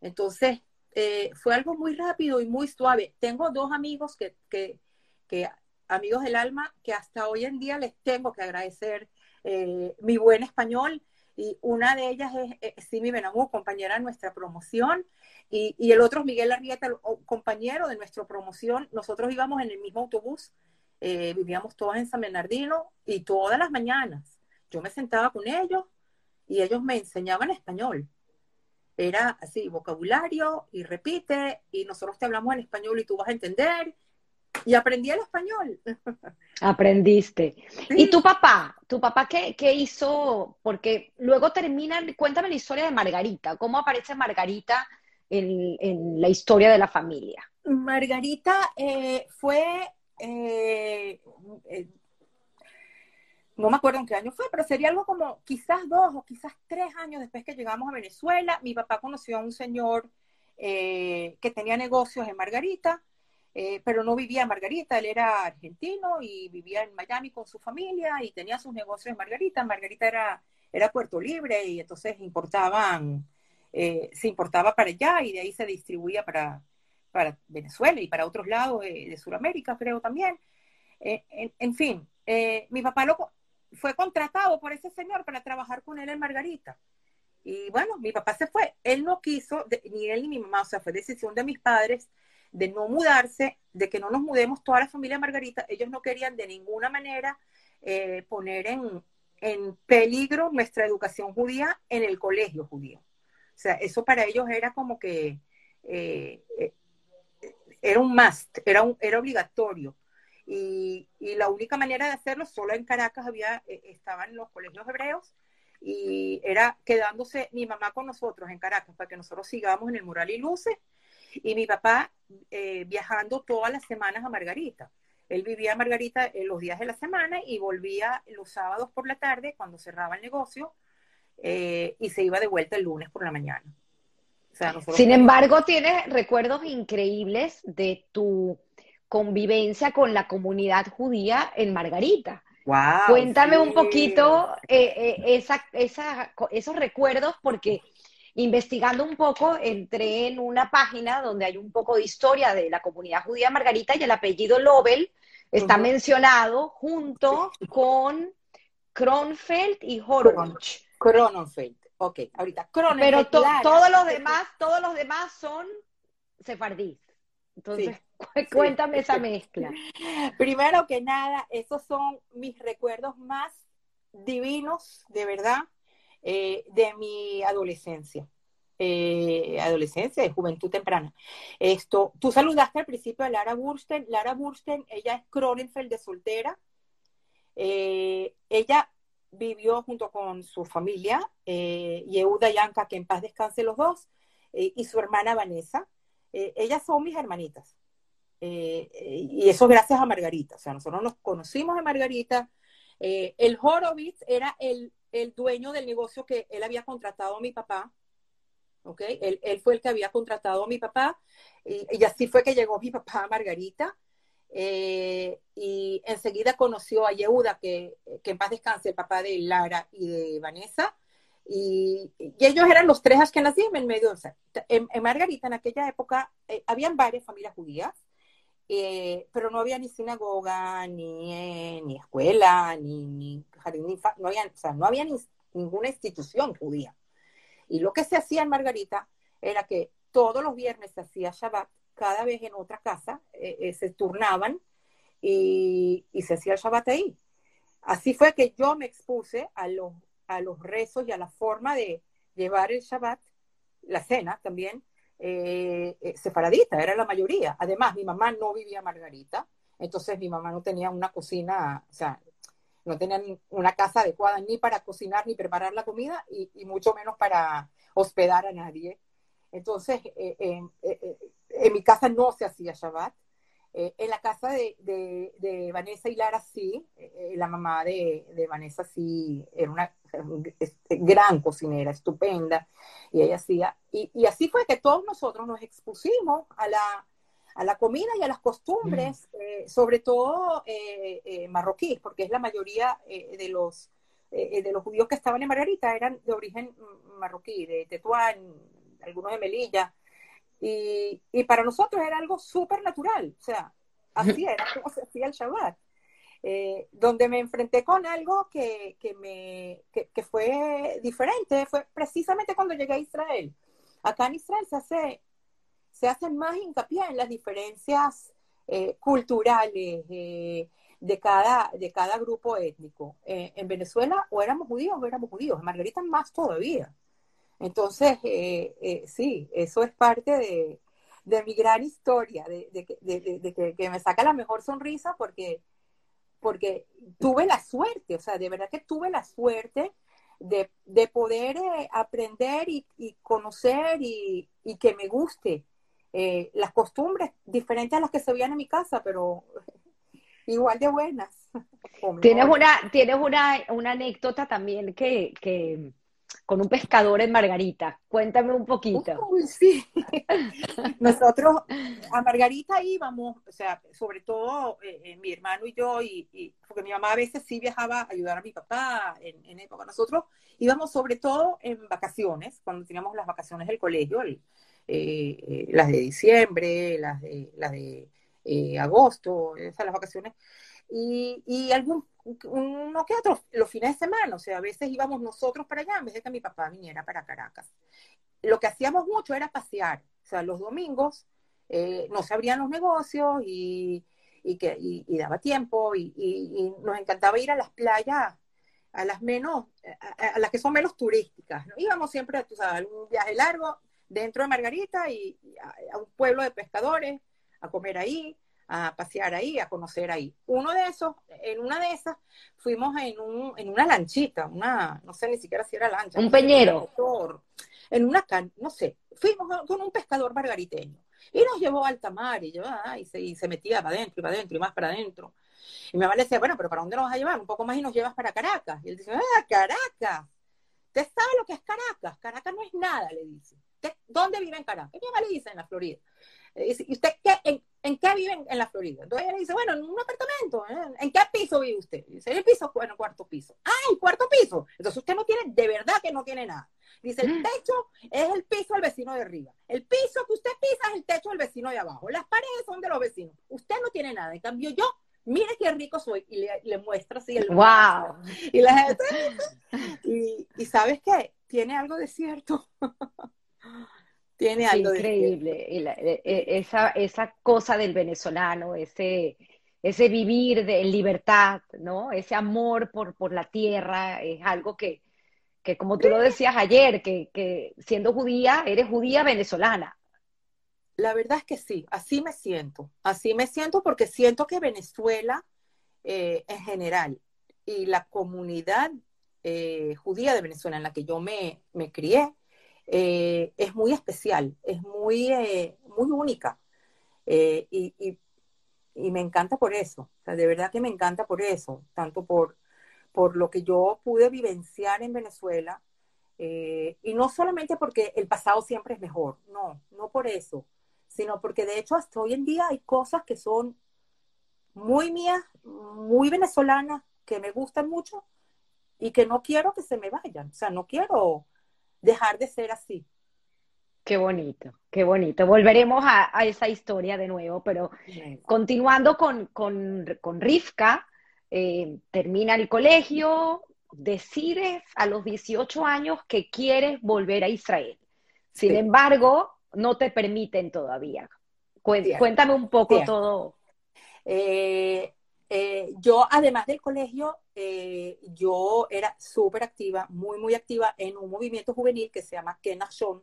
Entonces, eh, fue algo muy rápido y muy suave. Tengo dos amigos que, que, amigos del alma, que hasta hoy en día les tengo que agradecer eh, mi buen español y una de ellas es, es Simi Benamú, compañera de nuestra promoción, y, y, el otro es Miguel Arrieta, compañero de nuestra promoción. Nosotros íbamos en el mismo autobús, eh, vivíamos todas en San Bernardino, y todas las mañanas yo me sentaba con ellos y ellos me enseñaban español. Era así, vocabulario, y repite, y nosotros te hablamos en español y tú vas a entender, y aprendí el español. Aprendiste. ¿Y tu papá? ¿Tu papá qué, qué, hizo? Porque luego termina, cuéntame la historia de Margarita. ¿Cómo aparece Margarita en, en la historia de la familia? Margarita eh, fue, eh, eh, no me acuerdo en qué año fue, pero sería algo como quizás dos o quizás tres años después que llegamos a Venezuela. Mi papá conoció a un señor que tenía negocios en Margarita eh, pero no vivía en Margarita, él era argentino y vivía en Miami con su familia y tenía sus negocios en Margarita. Margarita era, era Puerto Libre y entonces importaban, eh, se importaba para allá y de ahí se distribuía para, para Venezuela y para otros lados de Sudamérica, creo también. Eh, en, fin, mi papá lo, fue contratado por ese señor para trabajar con él en Margarita. Y bueno, mi papá se fue. Él no quiso, ni él ni mi mamá, o sea, fue decisión de mis padres de no mudarse, de que no nos mudemos toda la familia Margarita, ellos no querían de ninguna manera eh, poner en, peligro nuestra educación judía en el colegio judío. O sea, eso para ellos era como que eh, eh, era un must, era, un, era obligatorio. Y, la única manera de hacerlo, solo en Caracas había, estaban los colegios hebreos, y era quedándose mi mamá con nosotros en Caracas para que nosotros sigamos en el mural y luces y mi papá eh, viajando todas las semanas a Margarita. Él vivía en Margarita en los días de la semana y volvía los sábados por la tarde cuando cerraba el negocio eh, y se iba de vuelta el lunes por la mañana. Sin embargo, tienes recuerdos increíbles de tu convivencia con la comunidad judía en Margarita. Cuéntame un poquito eh, esa, esos recuerdos porque investigando un poco, entré en una página donde hay un poco de historia de la comunidad judía Margarita y el apellido Lobel está mencionado junto con Kronfeld y Horowitz. Kronfeld, ok, ahorita Pero todos los demás, todos los demás son sefardíes. Entonces, cuéntame esa mezcla. Primero que nada, esos son mis recuerdos más divinos, de verdad, eh, de mi adolescencia. eh, adolescencia, de juventud temprana. Esto, tú saludaste al principio a Lara Bursten. Lara Bursten, ella es Cronenfeld de soltera. Eh, ella vivió junto con su familia, eh, Yehuda y Anka, que en paz descanse los dos, y su hermana Vanessa. ellas son mis hermanitas. Y eso gracias a Margarita. O sea, nosotros nos conocimos de Margarita. el Horowitz era el, el dueño del negocio que él había contratado a mi papá ¿okay? Él, él, fue el que había contratado a mi papá y, así fue que llegó mi papá Margarita. Eh, y enseguida conoció a Yehuda, que, que, en paz descanse, el papá de Lara y de Vanessa. Y, y ellos eran los tres que en medio. en, en, Margarita, en aquella época, eh, habían varias familias judías, eh, pero no había ni sinagoga, ni, eh, ni escuela, ni, ni jardín, ni no había, o sea, no había ni, ninguna institución judía. Y lo que se hacía en Margarita era que todos los viernes se hacía Shabbat, cada vez en otra casa, eh, se turnaban y, se hacía el Shabbat ahí. Así fue que yo me expuse a los, a los rezos y a la forma de llevar el Shabbat, la cena también, eh, separadita, era la mayoría. Además, mi mamá no vivía en Margarita, entonces mi mamá no tenía una cocina, o sea, no tenían una casa adecuada ni para cocinar ni preparar la comida y, mucho menos para hospedar a nadie. Entonces, eh, eh, eh, en mi casa no se hacía Shabbat. en la casa de, de, Vanessa y Lara sí, la mamá de, Vanessa sí era una gran cocinera, estupenda, y ella hacía, y, y así fue que todos nosotros nos expusimos a la, a la comida y a las costumbres, mm. eh, sobre todo eh, eh, marroquíes, porque es la mayoría de, los, de los judíos que estaban en Margarita, eran de origen marroquí, de Tetuán, algunos de Melilla. Y, y para nosotros era algo súper natural, o sea, así era como se hacía el Shabbat. Donde me enfrenté con algo que, que me, que, fue diferente fue precisamente cuando llegué a Israel. Acá en Israel se hace se hace más hincapié en las diferencias eh, culturales eh, de, cada, de cada grupo étnico. Eh, en Venezuela o éramos judíos o éramos judíos, en Margarita más todavía. Entonces, sí, eso es parte de, de mi gran historia, de, de, que, me saca la mejor sonrisa porque, porque tuve la suerte, o sea, de verdad que tuve la suerte de, poder aprender y, y conocer y, y, que me guste eh, las costumbres diferentes a las que se veían en mi casa, pero igual de buenas. Tienes una, tienes una, una anécdota también que, que, con un pescador en Margarita. Cuéntame un poquito. sí. Nosotros a Margarita íbamos, o sea, sobre todo eh, eh, mi hermano y yo, y, porque mi mamá a veces sí viajaba a ayudar a mi papá en, época. Nosotros íbamos sobre todo en vacaciones, cuando teníamos las vacaciones del colegio, eh, las de diciembre, las de, las de agosto, esas las vacaciones, y, y algún, uno que otro, los fines de semana, o sea, a veces íbamos nosotros para allá en vez de que mi papá viniera para Caracas. Lo que hacíamos mucho era pasear, o sea, los domingos no se abrían los negocios y, y que, y, daba tiempo y, y, nos encantaba ir a las playas a las menos, a, las que son menos turísticas. ¿no? Íbamos siempre, tú sabes, un viaje largo, dentro de Margarita y, a, un pueblo de pescadores, a comer ahí, a pasear ahí, a conocer ahí. Uno de esos, en una de esas, fuimos en, un, en una lanchita, una, no sé ni siquiera si era lancha. Un peñero. En una, no sé, fuimos con un pescador margariteño. Y nos llevó a alta mar y, yo, y, se, y se metía para adentro y para adentro y más para adentro. Y mi mamá le decía, bueno, pero ¿para dónde nos vas a llevar? Un poco más y nos llevas para Caracas. Y él dice, ah, Caracas. ¿Usted sabe lo que es Caracas? Caracas no es nada, le dice. ¿Dónde vive en Caracas? Y mi mamá le dice, en la Florida. ¿Y usted qué, en, qué vive en, la Florida? Entonces ella le dice, bueno, en un apartamento. ¿eh? ¿En qué piso vive usted? Dice, en el piso, bueno, cuarto piso. ¡Ah, el cuarto piso! Entonces usted no tiene, de verdad que no tiene nada. Dice, el mm. techo es el piso del vecino de arriba. El piso que usted pisa es el techo del vecino de abajo. Las paredes son de los vecinos. Usted no tiene nada. En cambio, yo mire qué rico soy, y le, muestra así el wow. Y la gente, y, y sabes qué, tiene algo de cierto. tiene algo increíble, e, e, esa, esa cosa del venezolano, ese, ese vivir de, en libertad, ¿no? Ese amor por, por la tierra, es algo que, que como tú lo decías ayer, que, que siendo judía, eres judía venezolana. La verdad es que sí, así me siento, así me siento porque siento que Venezuela eh, en general y la comunidad eh, judía de Venezuela en la que yo me, me crié eh, es muy especial, es muy, muy única y, y, y, me encanta por eso, de verdad que me encanta por eso, tanto por, por lo que yo pude vivenciar en Venezuela y no solamente porque el pasado siempre es mejor, no, no por eso, sino porque de hecho hasta hoy en día hay cosas que son muy mías, muy venezolanas, que me gustan mucho y que no quiero que se me vayan. O sea, no quiero dejar de ser así. Qué bonito, qué bonito. Volveremos a, esa historia de nuevo, pero continuando con, con, con Rivka, eh, termina el colegio, decides a los 18 años que quieres volver a Israel. Sin embargo, no te permiten todavía. Cuéntame un poco todo. Eh, eh, yo, además del colegio, eh, yo era súper activa, muy, muy activa en un movimiento juvenil que se llama Kenashon,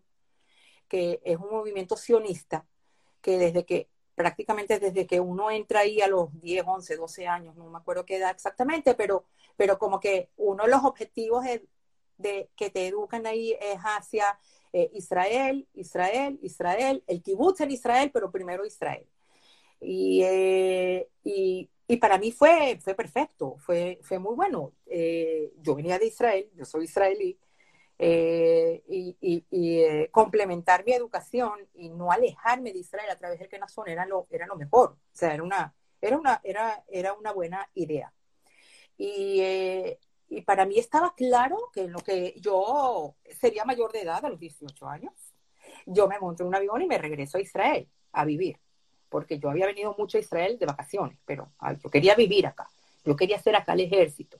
que es un movimiento sionista, que desde que, prácticamente desde que uno entra ahí a los 10, 11, 12 años, no me acuerdo qué edad exactamente, pero, pero como que uno de los objetivos de que te educan ahí es hacia eh, Israel, Israel, Israel, el kibutz en Israel, pero primero Israel. Y, y, para mí fue, fue perfecto, fue, fue muy bueno. Eh, yo venía de Israel, yo soy israelí, y, y complementar mi educación y no alejarme de Israel a través del Kenazón era lo, era lo mejor. O sea, era una, era una, era, era una buena idea. Y, y para mí estaba claro que lo que yo sería mayor de edad a los 18 años, yo me monto en un avión y me regreso a Israel a vivir, porque yo había venido mucho a Israel de vacaciones, pero yo quería vivir acá, yo quería hacer acá el ejército.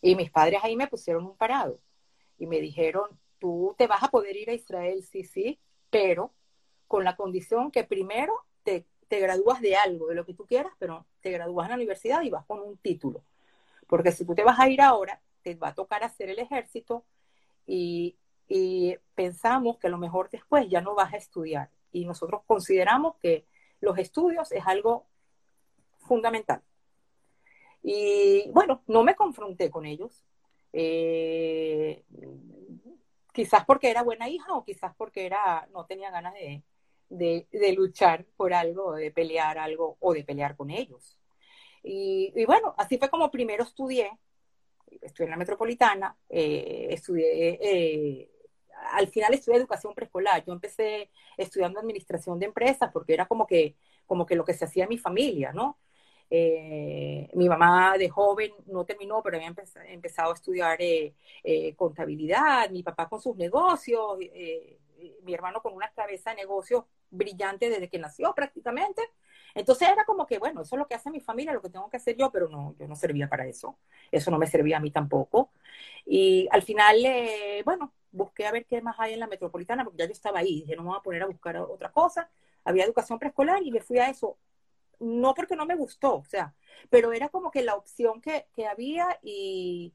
Y mis padres ahí me pusieron un parado y me dijeron, tú te vas a poder ir a Israel, sí, sí, pero con la condición que primero te, te gradúas de algo, de lo que tú quieras, pero te gradúas en la universidad y vas con un título porque si tú te vas a ir ahora, te va a tocar hacer el ejército y, pensamos que a lo mejor después ya no vas a estudiar. Y nosotros consideramos que los estudios es algo fundamental. Y bueno, no me confronté con ellos. Eh, quizás porque era buena hija o quizás porque era, no tenía ganas de, de, luchar por algo, de pelear algo o de pelear con ellos. Y, bueno, así fue como primero estudié, estudié en la metropolitana, eh, estudié, eh, al final estudié educación preescolar. Yo empecé estudiando administración de empresas porque era como que, como que lo que se hacía en mi familia, ¿no? Eh, mi mamá de joven no terminó, pero había empezado a estudiar contabilidad, mi papá con sus negocios, mi hermano con una cabeza de negocios brillante desde que nació prácticamente. Entonces era como que, bueno, eso es lo que hace mi familia, lo que tengo que hacer yo, pero no, yo no servía para eso. Eso no me servía a mí tampoco. Y al final, eh, bueno, busqué a ver qué más hay en la metropolitana, porque ya yo estaba ahí, dije, no me voy a poner a buscar otra cosa. Había educación preescolar y me fui a eso. No porque no me gustó, o sea, pero era como que la opción que, que había y,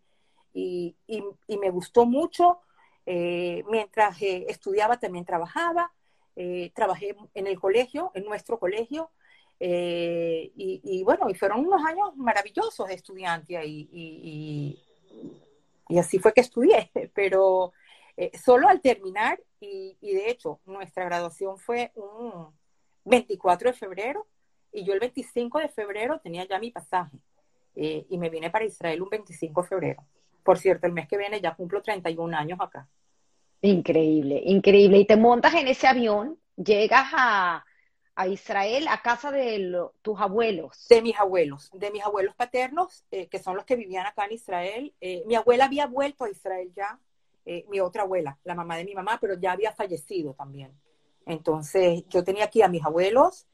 y, y, me gustó mucho. Eh, mientras eh, estudiaba también trabajaba, trabajé en el colegio, en nuestro colegio, eh, y, bueno, y fueron unos años maravillosos de estudiante ahí. Y, y, así fue que estudié, pero eh, solo al terminar, y, de hecho, nuestra graduación fue un 24 de febrero, y yo el 25 de febrero tenía ya mi pasaje, eh, y me vine para Israel un 25 de febrero. Por cierto, el mes que viene ya cumplo 31 años acá. Increíble, increíble. Y te montas en ese avión, llegas a, a Israel a casa de tus abuelos. De mis abuelos, de mis abuelos paternos, eh, que son los que vivían acá en Israel. Eh, mi abuela había vuelto a Israel ya, eh, mi otra abuela, la mamá de mi mamá, pero ya había fallecido también. Entonces, yo tenía aquí a mis abuelos,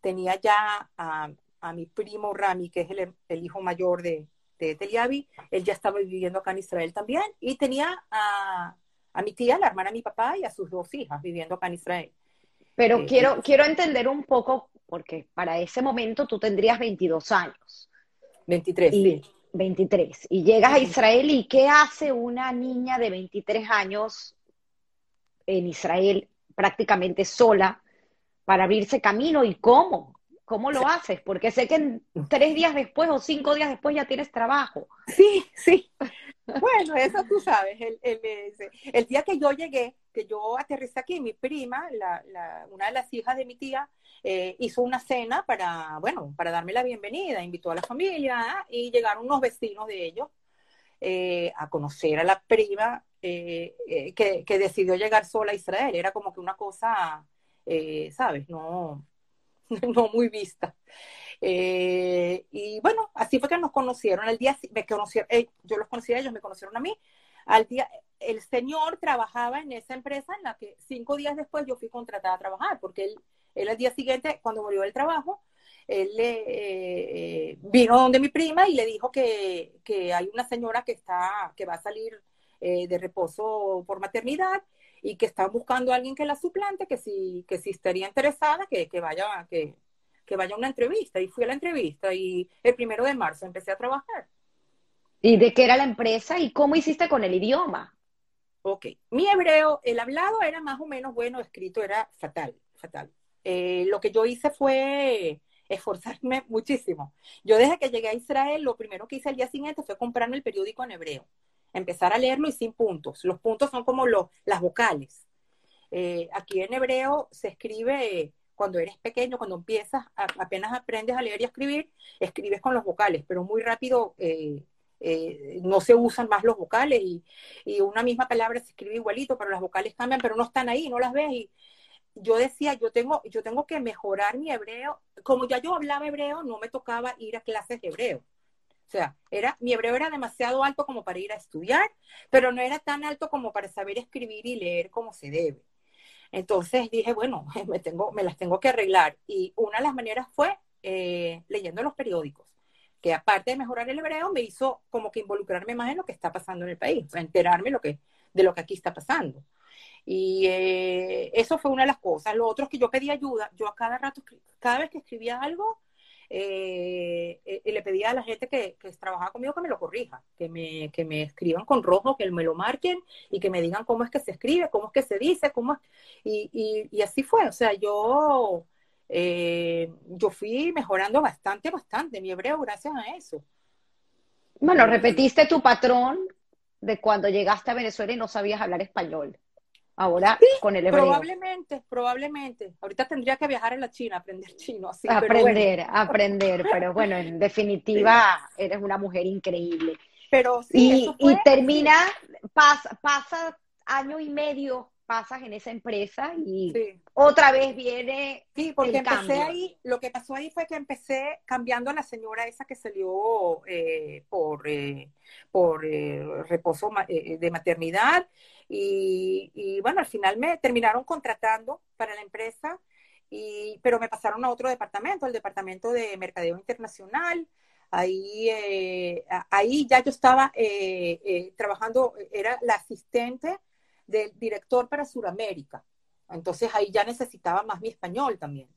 tenía ya a, mi primo Rami, que es el, hijo mayor de, de Teliabi, él ya estaba viviendo acá en Israel también, y tenía a, a mi tía, la hermana de mi papá, y a sus dos hijas viviendo acá en Israel. Pero quiero, quiero entender un poco, porque para ese momento tú tendrías 22 años. 23, sí. 23. Y llegas a Israel y ¿qué hace una niña de 23 años en Israel prácticamente sola para abrirse camino y cómo? ¿Cómo lo haces? Porque sé que tres días después o cinco días después ya tienes trabajo. Sí, sí. Bueno, eso tú sabes. El, el, día que yo llegué, que yo aterricé aquí, mi prima, la, una de las hijas de mi tía, eh, hizo una cena para, bueno, para darme la bienvenida, invitó a la familia y llegaron unos vecinos de ellos eh, a conocer a la prima eh, que, que, decidió llegar sola a Israel. Era como que una cosa, ¿sabes? No, no muy vista. Eh, y bueno, así fue que nos conocieron. El día, me conocieron, eh, yo los conocí a ellos, me conocieron a mí. Al día, el señor trabajaba en esa empresa en la que cinco días después yo fui contratada a trabajar, porque él, él al día siguiente, cuando murió el trabajo, él eh, vino donde mi prima y le dijo que, que, hay una señora que está, que va a salir de reposo por maternidad y que están buscando a alguien que la suplante, que si, que si estaría interesada, que, que vaya, que, que vaya a una entrevista. Y fui a la entrevista y el primero de marzo empecé a trabajar. ¿Y de qué era la empresa y cómo hiciste con el idioma? Ok, mi hebreo, el hablado era más o menos bueno, escrito era fatal, fatal. Eh, lo que yo hice fue esforzarme muchísimo. Yo desde que llegué a Israel, lo primero que hice el día siguiente fue comprarme el periódico en hebreo empezar a leerlo y sin puntos. Los puntos son como los, las vocales. Eh, aquí en hebreo se escribe cuando eres pequeño, cuando empiezas, apenas aprendes a leer y a escribir, escribes con los vocales, pero muy rápido eh, eh, no se usan más los vocales y, y, una misma palabra se escribe igualito, pero las vocales cambian, pero no están ahí, no las ves. Y yo decía, yo tengo, yo tengo que mejorar mi hebreo. Como ya yo hablaba hebreo, no me tocaba ir a clases de hebreo. O sea, era, mi hebreo era demasiado alto como para ir a estudiar, pero no era tan alto como para saber escribir y leer como se debe. Entonces dije, bueno, me, tengo, me las tengo que arreglar. Y una de las maneras fue eh, leyendo los periódicos, que aparte de mejorar el hebreo, me hizo como que involucrarme más en lo que está pasando en el país, enterarme lo que, de lo que aquí está pasando. Y eh, eso fue una de las cosas. Lo otro es que yo pedí ayuda. Yo a cada rato, cada vez que escribía algo, eh, eh, le pedía a la gente que, que, trabajaba conmigo que me lo corrija, que me, que me escriban con rojo, que me lo marquen y que me digan cómo es que se escribe, cómo es que se dice, cómo y, y, y, así fue, o sea, yo, eh, yo fui mejorando bastante, bastante. Mi hebreo gracias a eso. Bueno, repetiste tu patrón de cuando llegaste a Venezuela y no sabías hablar español ahora con el hebreo. Probablemente, probablemente. Ahorita tendría que viajar a la China, aprender chino. Así, aprender, aprender, pero bueno, en definitiva eres una mujer increíble. Pero sí, y, y termina, pasa, pasa año y medio pasas en esa empresa y otra vez viene. Sí, porque empecé ahí, lo que pasó ahí fue que empecé cambiando a la señora esa que salió eh, por, eh, por eh, reposo de maternidad y, bueno, al final me terminaron contratando para la empresa, y, pero me pasaron a otro departamento, el departamento de Mercadeo Internacional. Ahí, eh, ahí ya yo estaba eh, eh, trabajando, era la asistente del director para Sudamérica. Entonces ahí ya necesitaba más mi español también.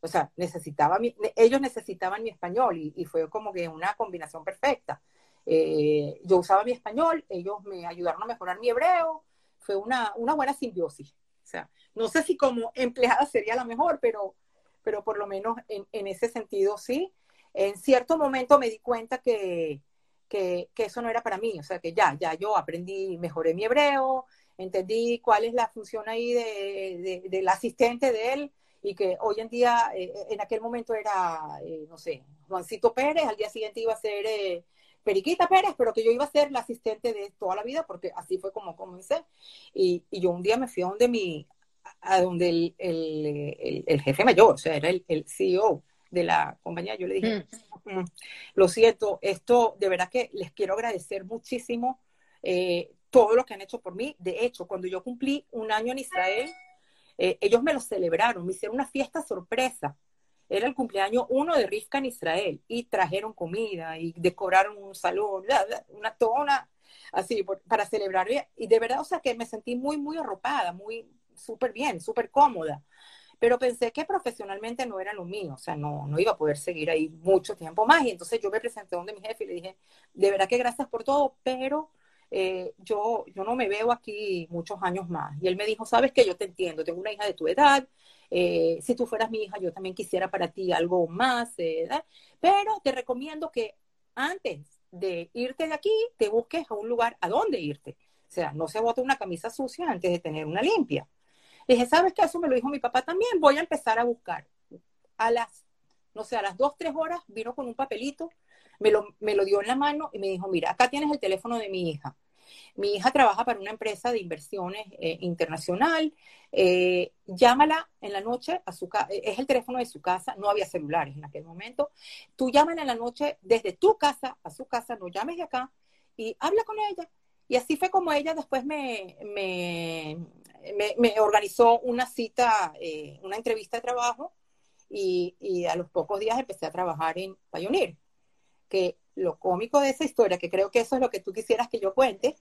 O sea, necesitaba ellos necesitaban mi español y, y, fue como que una combinación perfecta. yo usaba mi español, ellos me ayudaron a mejorar mi hebreo, fue una, una buena simbiosis. O sea, no sé si como empleada sería la mejor, pero, pero por lo menos en, en ese sentido sí. En cierto momento me di cuenta que, que, que, eso no era para mí, o sea, que ya, ya yo aprendí, mejoré mi hebreo, entendí cuál es la función ahí de, de, del asistente de él y que hoy en día, eh, en aquel momento era, eh, no sé, Juancito Pérez, al día siguiente iba a ser eh, Periquita Pérez, pero que yo iba a ser la asistente de toda la vida, porque así fue como comencé. Y, y yo un día me fui a donde mi, a donde el, el, el, jefe mayor, o sea, era el, el, CEO de la compañía, yo le dije, mm. Mm, lo siento, esto de verdad que les quiero agradecer muchísimo eh, todo lo que han hecho por mí. De hecho, cuando yo cumplí un año en Israel, eh, ellos me lo celebraron, me hicieron una fiesta sorpresa era el cumpleaños uno de Rivka en Israel y trajeron comida y decoraron un salón, una tona así para celebrar. Y de verdad, o sea, que me sentí muy, muy arropada, muy, súper bien, súper cómoda. pero pensé que profesionalmente no era lo mío, o sea, no, no iba a poder seguir ahí mucho tiempo más. Y entonces yo me presenté donde mi jefe y le dije, de verdad que gracias por todo, pero eh, yo, yo no me veo aquí muchos años más. Y él me dijo, sabes que yo te entiendo, tengo una hija de tu edad, eh, si tú fueras mi hija, yo también quisiera para ti algo más, eh, pero te recomiendo que antes de irte de aquí, te busques a un lugar a dónde irte. O sea, no se bota una camisa sucia antes de tener una limpia. Dije, ¿sabes qué? Eso me lo dijo mi papá también. Voy a empezar a buscar. A las, no sé, a las dos, tres horas vino con un papelito, me lo, me lo dio en la mano y me dijo, mira, acá tienes el teléfono de mi hija. Mi hija trabaja para una empresa de inversiones eh, internacional. Eh, llámala en la noche a su. Es el teléfono de su casa. No había celulares en aquel momento. Tú llámala en la noche desde tu casa a su casa. No llames de acá y habla con ella. Y así fue como ella después me, me, me, organizó una cita, eh, una entrevista de trabajo y, y, a los pocos días empecé a trabajar en Pioneer. Que lo cómico de esa historia, que creo que eso es lo que tú quisieras que yo cuente.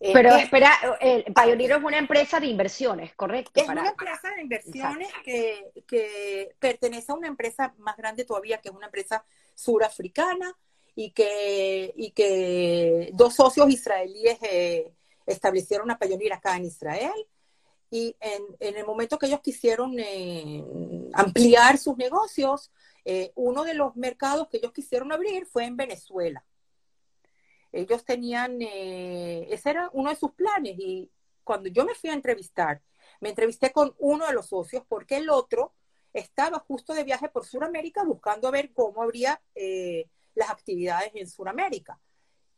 Pero espera, el Pioneer es una empresa de inversiones, ¿correcto? Es una empresa de inversiones que, que, pertenece a una empresa más grande todavía, que es una empresa surafricana y que, y que dos socios israelíes eh, establecieron a Pioneer acá en Israel y en, el momento que ellos quisieron eh, ampliar sus negocios, eh, uno de los mercados que ellos quisieron abrir fue en Venezuela. Ellos tenían, eh, ese era uno de sus planes y cuando yo me fui a entrevistar, me entrevisté con uno de los socios porque el otro estaba justo de viaje por Sudamérica buscando ver cómo habría las actividades en Sudamérica.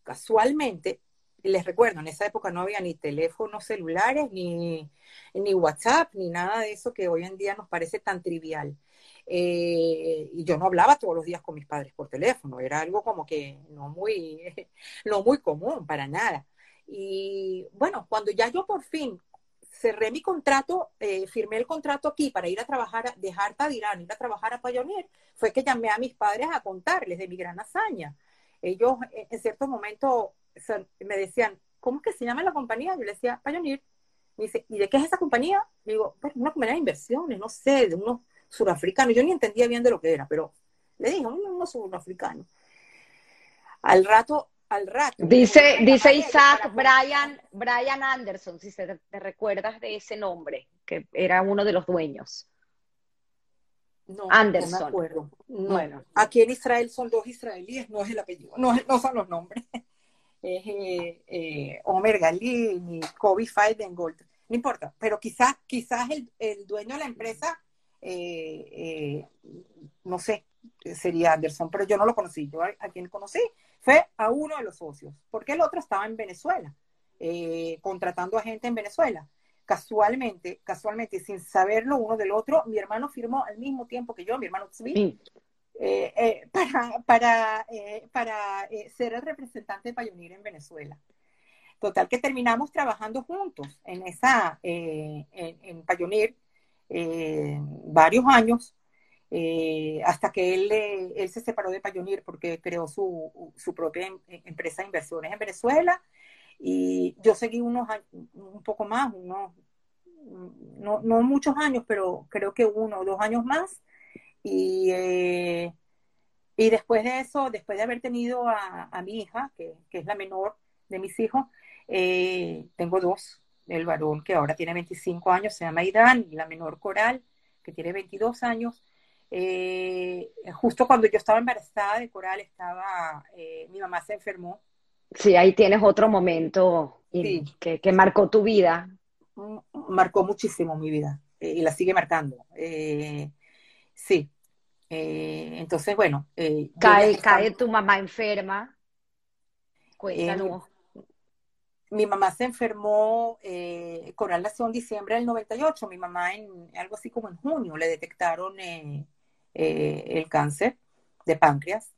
Casualmente, les recuerdo, en esa época no había ni teléfonos celulares, ni, ni WhatsApp, ni nada de eso que hoy en día nos parece tan trivial. Eh, y yo no hablaba todos los días con mis padres por teléfono, era algo como que no muy, no muy común, para nada. Y bueno, cuando ya yo por fin cerré mi contrato, eh, firmé el contrato aquí para ir a trabajar, dejar Tadirán, ir a trabajar a Pioneer, fue que llamé a mis padres a contarles de mi gran hazaña. Ellos en cierto momento me decían, ¿cómo es que se llama la compañía? Yo le decía, Pioneer. Me dice, ¿y de qué es esa compañía? Digo, pues una compañía de inversiones, no sé, de unos surafricanos. Yo ni entendía bien de lo que era, pero le dije, unos surafricanos. Al rato, al rato. Dice, dice Isaac Brian, Brian Anderson, si te, recuerdas de ese nombre, que era uno de los dueños. No, Anderson. no me acuerdo. Bueno. Aquí en Israel son dos israelíes, no es el apellido, no, no son los nombres es eh, eh, Omer Galini, Kobe Feidengold, no importa, pero quizás, quizás el, dueño de la empresa, eh, no sé, sería Anderson, pero yo no lo conocí, yo a, quien conocí fue a uno de los socios, porque el otro estaba en Venezuela, contratando a gente en Venezuela. Casualmente, casualmente, sin saberlo uno del otro, mi hermano firmó al mismo tiempo que yo, mi hermano Tzvi, eh, eh, para, para, eh, para ser el representante de Pioneer en Venezuela. Total que terminamos trabajando juntos en esa, en, en Pioneer varios años, hasta que él, él se separó de Pioneer porque creó su, su propia em, empresa de inversiones en Venezuela y yo seguí unos un poco más, unos, no, no muchos años, pero creo que uno o dos años más y, eh, y después de eso, después de haber tenido a, mi hija, que, es la menor de mis hijos, eh, tengo dos. El varón que ahora tiene 25 años se llama Idán y la menor Coral, que tiene 22 años. Eh, justo cuando yo estaba embarazada de Coral, estaba, mi mamá se enfermó. Sí, ahí tienes otro momento que, que, marcó tu vida. Mm, marcó muchísimo mi vida y la sigue marcando. Sí. Eh, entonces, bueno. Eh, cae, cae tu mamá enferma. Cuéntanos. Eh, mi mamá se enfermó, Coral nació en diciembre del 98, mi mamá en algo así como en junio le detectaron el cáncer de páncreas.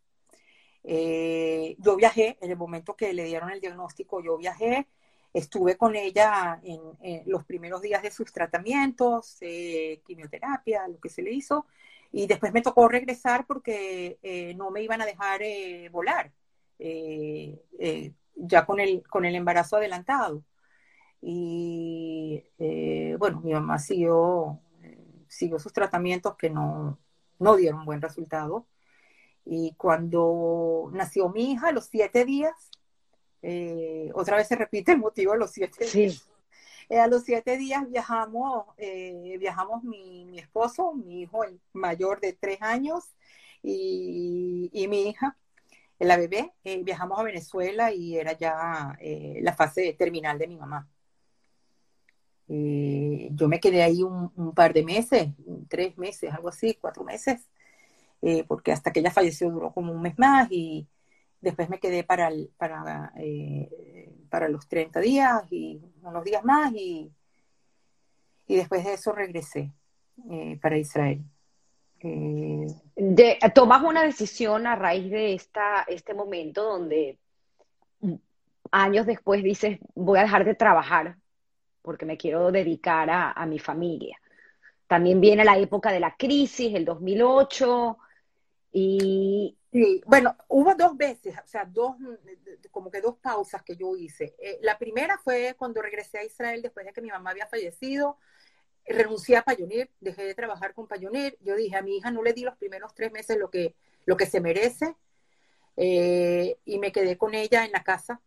yo viajé, en el momento que le dieron el diagnóstico, yo viajé, estuve con ella en, en los primeros días de sus tratamientos, quimioterapia, lo que se le hizo, y después me tocó regresar porque eh, no me iban a dejar eh, volar, eh, ya con el, con el embarazo adelantado. Y bueno, mi mamá siguió, siguió sus tratamientos que no, no dieron buen resultado. Y cuando nació mi hija, a los siete días, eh, otra vez se repite el motivo de los siete días. Eh, a los siete días viajamos, eh, viajamos mi, mi, esposo, mi hijo el mayor de tres años y, y mi hija, la bebé, viajamos a Venezuela y era ya la fase terminal de mi mamá. yo me quedé ahí un, par de meses, tres meses, algo así, cuatro meses, porque hasta que ella falleció duró como un mes más y, Después me quedé para, para, eh, para los 30 días y unos días más y, y después de eso regresé eh, para Israel. Eh, tomas una decisión a raíz de esta, este momento donde años después dices, voy a dejar de trabajar porque me quiero dedicar a, a mi familia. También viene la época de la crisis, el 2008, y, bueno, hubo dos veces, o sea, dos, como que dos pausas que yo hice. Eh, la primera fue cuando regresé a Israel después de que mi mamá había fallecido, renuncié a Payonir, dejé de trabajar con Payonir. Yo dije, a mi hija no le di los primeros tres meses lo que, lo que se merece eh, y me quedé con ella en la casa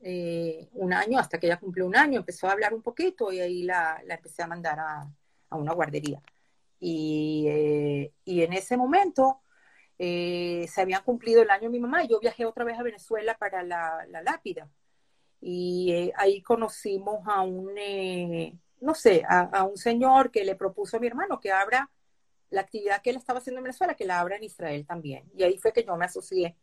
eh, un año, hasta que ella cumplió un año, empezó a hablar un poquito y ahí la, la empecé a mandar a, a una guardería. Y, y en ese momento eh, se habían cumplido el año de mi mamá y yo viajé otra vez a Venezuela para la, lápida. Y eh, ahí conocimos a un, eh, no sé, a, un señor que le propuso a mi hermano que abra la actividad que él estaba haciendo en Venezuela, que la abra en Israel también. Y ahí fue que yo me asocié,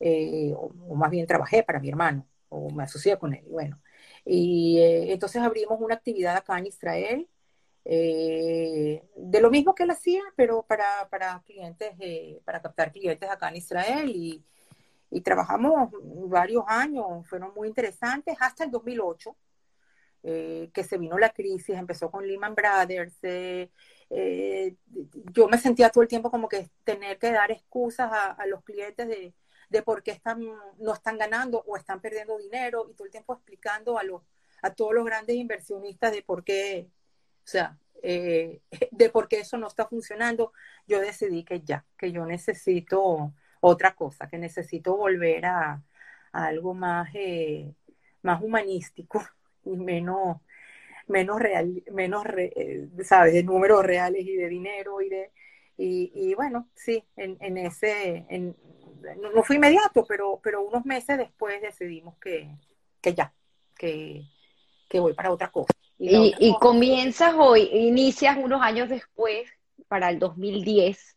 o, o, más bien trabajé para mi hermano, o me asocié con él. Bueno, y entonces abrimos una actividad acá en Israel eh, de lo mismo que él hacía, pero para, para clientes, eh, para captar clientes acá en Israel y, y, trabajamos varios años, fueron muy interesantes hasta el 2008, eh, que se vino la crisis, empezó con Lehman Brothers. yo me sentía todo el tiempo como que tener que dar excusas a, a los clientes de, de por qué están, no están ganando o están perdiendo dinero y todo el tiempo explicando a, los, a todos los grandes inversionistas de por qué o sea, eh, de por qué eso no está funcionando, yo decidí que ya, que yo necesito otra cosa, que necesito volver a, algo más, eh, más humanístico menos, menos real, menos, eh, sabes, de números reales y de dinero y de, y, bueno, sí, en, en ese, en, no, fue inmediato, pero, pero unos meses después decidimos que, que ya, que, que voy para otra cosa. Y, comienzas hoy, inicias unos años después, para el 2010,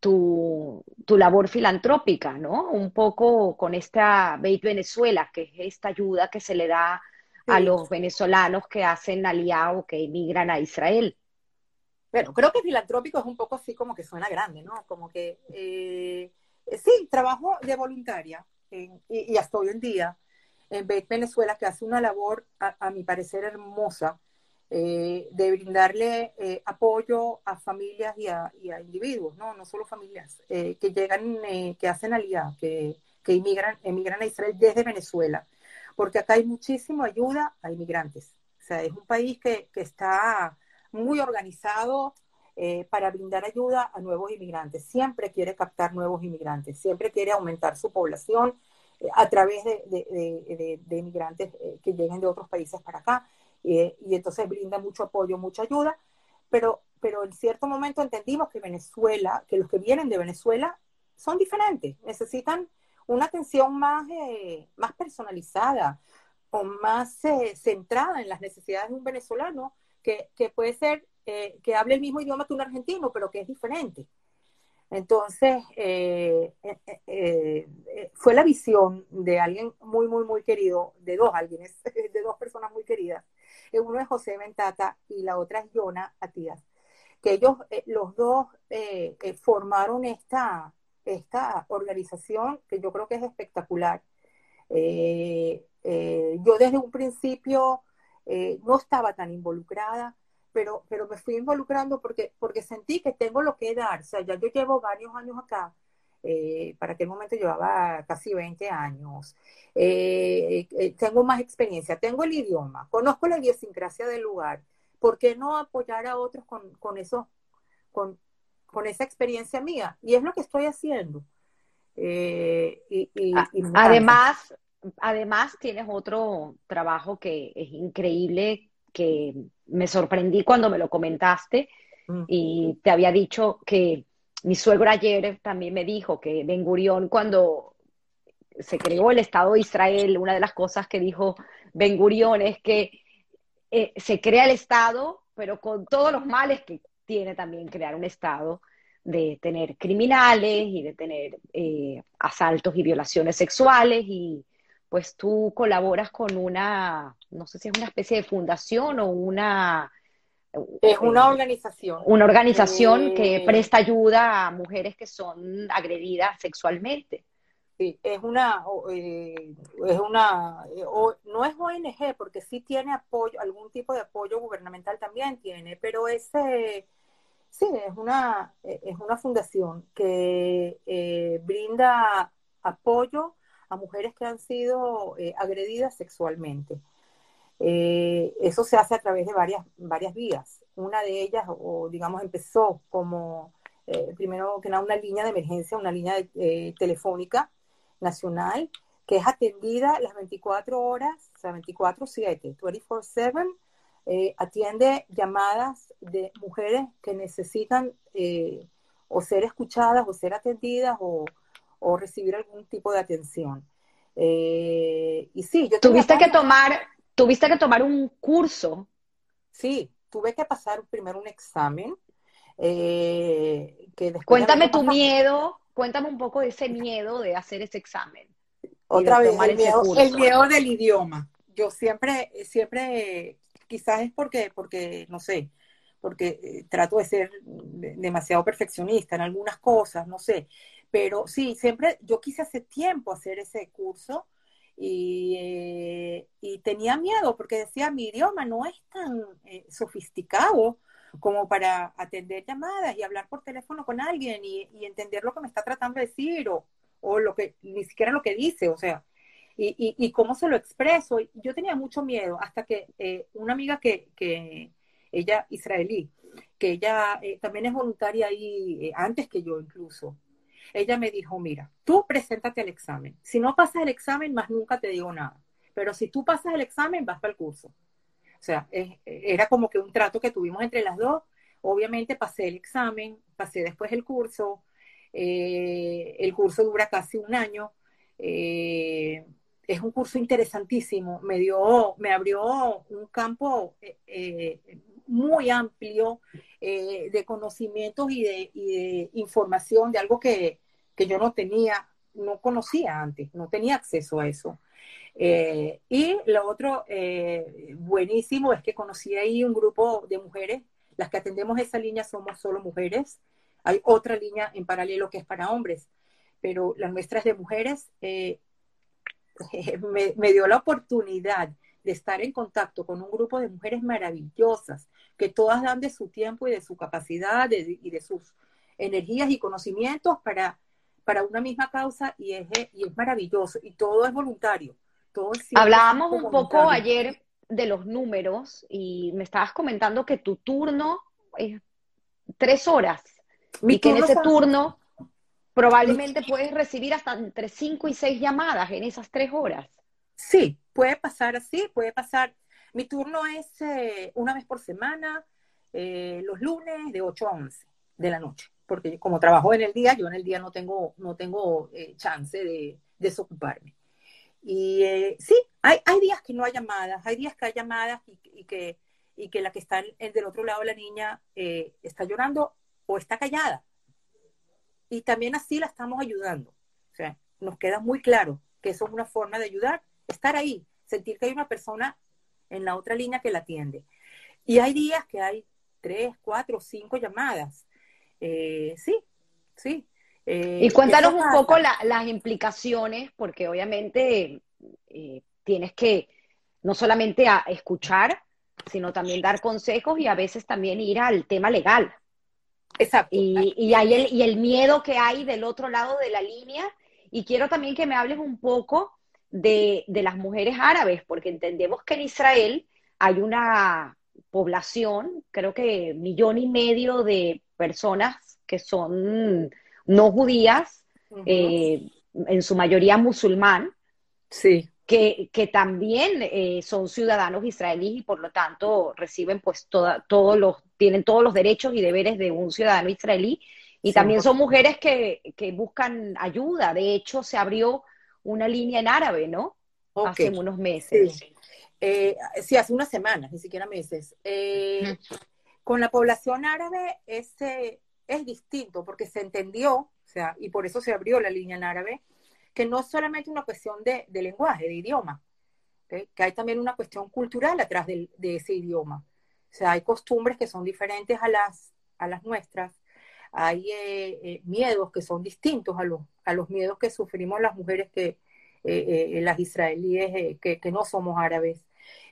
tu, tu, labor filantrópica, ¿no? Un poco con esta Beit Venezuela, que es esta ayuda que se le da a los venezolanos que hacen aliado o que emigran a Israel. Bueno, creo que filantrópico es un poco así como que suena grande, ¿no? Como que, eh, sí, trabajo de voluntaria y, y, hasta hoy en día en Venezuela, que hace una labor, a, mi parecer, hermosa, eh, de brindarle eh, apoyo a familias y a, individuos, no, no solo familias, eh, que llegan, que hacen alianza, que, que inmigran, emigran a Israel desde Venezuela, porque acá hay muchísima ayuda a inmigrantes. O sea, es un país que, que está muy organizado para brindar ayuda a nuevos inmigrantes. Siempre quiere captar nuevos inmigrantes, siempre quiere aumentar su población a través de, inmigrantes eh, que lleguen de otros países para acá. y entonces brinda mucho apoyo, mucha ayuda, pero, pero en cierto momento entendimos que Venezuela, que los que vienen de Venezuela son diferentes, necesitan una atención más, eh, más personalizada o más eh, centrada en las necesidades de un venezolano que, que puede ser que hable el mismo idioma que un argentino, pero que es diferente. Entonces, eh, eh, eh, fue la visión de alguien muy, muy, muy querido, de dos alguien, de dos personas muy queridas. Uno es José Ventata y la otra es Yona Atías, que ellos, los dos, formaron esta, esta organización que yo creo que es espectacular. yo desde un principio no estaba tan involucrada, pero, pero me fui involucrando porque, porque sentí que tengo lo que dar. O sea, ya yo llevo varios años acá. Eh, para aquel momento llevaba casi 20 años. Eh, eh, tengo más experiencia, tengo el idioma, conozco la idiosincrasia del lugar, ¿por qué no apoyar a otros con, eso, con, esa experiencia mía? Y es lo que estoy haciendo. Eh, y, además, además, tienes otro trabajo que es increíble, que me sorprendí cuando me lo comentaste mm. y te había dicho que mi suegro ayer también me dijo que Ben Gurión cuando se creó el Estado de Israel, una de las cosas que dijo Ben Gurión es que eh, se crea el Estado, pero con todos los males que tiene también crear un Estado, de tener criminales y de tener eh, asaltos y violaciones sexuales y pues tú colaboras con una, no sé si es una especie de fundación o una... Es una eh, organización. Una organización que presta ayuda a mujeres que son agredidas sexualmente. Sí, es una, eh, es una, eh, no es ONG porque sí tiene apoyo, algún tipo de apoyo gubernamental también tiene, pero ese, sí, es una, eh, es una fundación que brinda apoyo a mujeres que han sido agredidas sexualmente. eso se hace a través de varias, varias vías. Una de ellas, o digamos, empezó como, primero que nada, una línea de emergencia, una línea telefónica nacional que es atendida las 24 horas, o sea, 24/7, 24/7, eh, atiende llamadas de mujeres que necesitan eh, o ser escuchadas o ser atendidas o, recibir algún tipo de atención. Eh, y sí, yo tuviste que tomar, tuviste que tomar un curso. Sí, tuve que pasar primero un examen. que Cuéntame tu miedo Cuéntame un poco de ese miedo de hacer ese examen. Otra vez, el miedo, del idioma. Yo siempre, siempre, quizás es porque, porque no sé, porque eh, trato de ser demasiado perfeccionista en algunas cosas, no sé. Pero sí, siempre, yo quise hace tiempo hacer ese curso y, eh, y tenía miedo porque decía, mi idioma no es tan eh, sofisticado como para atender llamadas y hablar por teléfono con alguien y, entender lo que me está tratando de decir o, o, lo que, ni siquiera lo que dice, o sea, y, y, cómo se lo expreso. Yo tenía mucho miedo hasta que eh, una amiga que, que, ella, israelí, que ella eh, también es voluntaria ahí, eh, antes que yo incluso, ella me dijo, mira, tú preséntate al examen. Si no pasas el examen, más nunca te digo nada. Pero si tú pasas el examen, vas para el curso. O sea, era como que un trato que tuvimos entre las dos. Obviamente pasé el examen, pasé después el curso. Eh, el curso dura casi un año. Eh, es un curso interesantísimo. Me dio, me abrió un campo eh, muy amplio de conocimientos y de, información de algo que, que yo no tenía, no conocía antes, no tenía acceso a eso. Eh, y lo otro eh, buenísimo es que conocí ahí un grupo de mujeres, las que atendemos esa línea somos solo mujeres, hay otra línea en paralelo que es para hombres, pero las nuestras de mujeres eh, me, dio la oportunidad de estar en contacto con un grupo de mujeres maravillosas, que todas dan de su tiempo y de su capacidad y de sus energías y conocimientos para, para una misma causa y es, y es maravilloso y todo es voluntario. Hablábamos un poco ayer de los números y me estabas comentando que tu turno es tres horas y que en ese turno probablemente puedes recibir hasta entre cinco y seis llamadas en esas tres horas. Sí, puede pasar así, puede pasar. Mi turno es eh, una vez por semana, eh, los lunes de 8 a 11 de la noche, porque como trabajo en el día, yo en el día no tengo, no tengo eh, chance de desocuparme. Y eh, sí, hay, hay días que no hay llamadas, hay días que hay llamadas y, que, y que la que está en, del otro lado, la niña, eh, está llorando o está callada. Y también así la estamos ayudando. O sea, nos queda muy claro que eso es una forma de ayudar, estar ahí, sentir que hay una persona en la otra línea que la atiende. Y hay días que hay tres, cuatro, cinco llamadas. Eh, sí, sí, eh, y cuéntanos un poco las implicaciones, porque obviamente eh, tienes que no solamente a escuchar, sino también dar consejos y a veces también ir al tema legal. Exacto. Y, y, hay el, y el miedo que hay del otro lado de la línea. Y quiero también que me hables un poco de, de las mujeres árabes, porque entendemos que en Israel hay una población, creo que millón y medio de personas que son no judías, eh, en su mayoría musulmán, sí. que, que también eh, son ciudadanos israelíes y por lo tanto reciben pues todos los, tienen todos los derechos y deberes de un ciudadano israelí. Y también son mujeres que, que, buscan ayuda. De hecho, se abrió una línea en árabe, ¿no? Hace unos meses. Eh, sí, hace unas semanas, ni siquiera meses. Eh, con la población árabe ese es distinto porque se entendió, o sea, y por eso se abrió la línea en árabe, que no es solamente una cuestión de, lenguaje, de idioma, que hay también una cuestión cultural atrás de, ese idioma. O sea, hay costumbres que son diferentes a las, a las nuestras, hay eh, miedos que son distintos a los, a los miedos que sufrimos las mujeres que, las israelíes que, que, no somos árabes.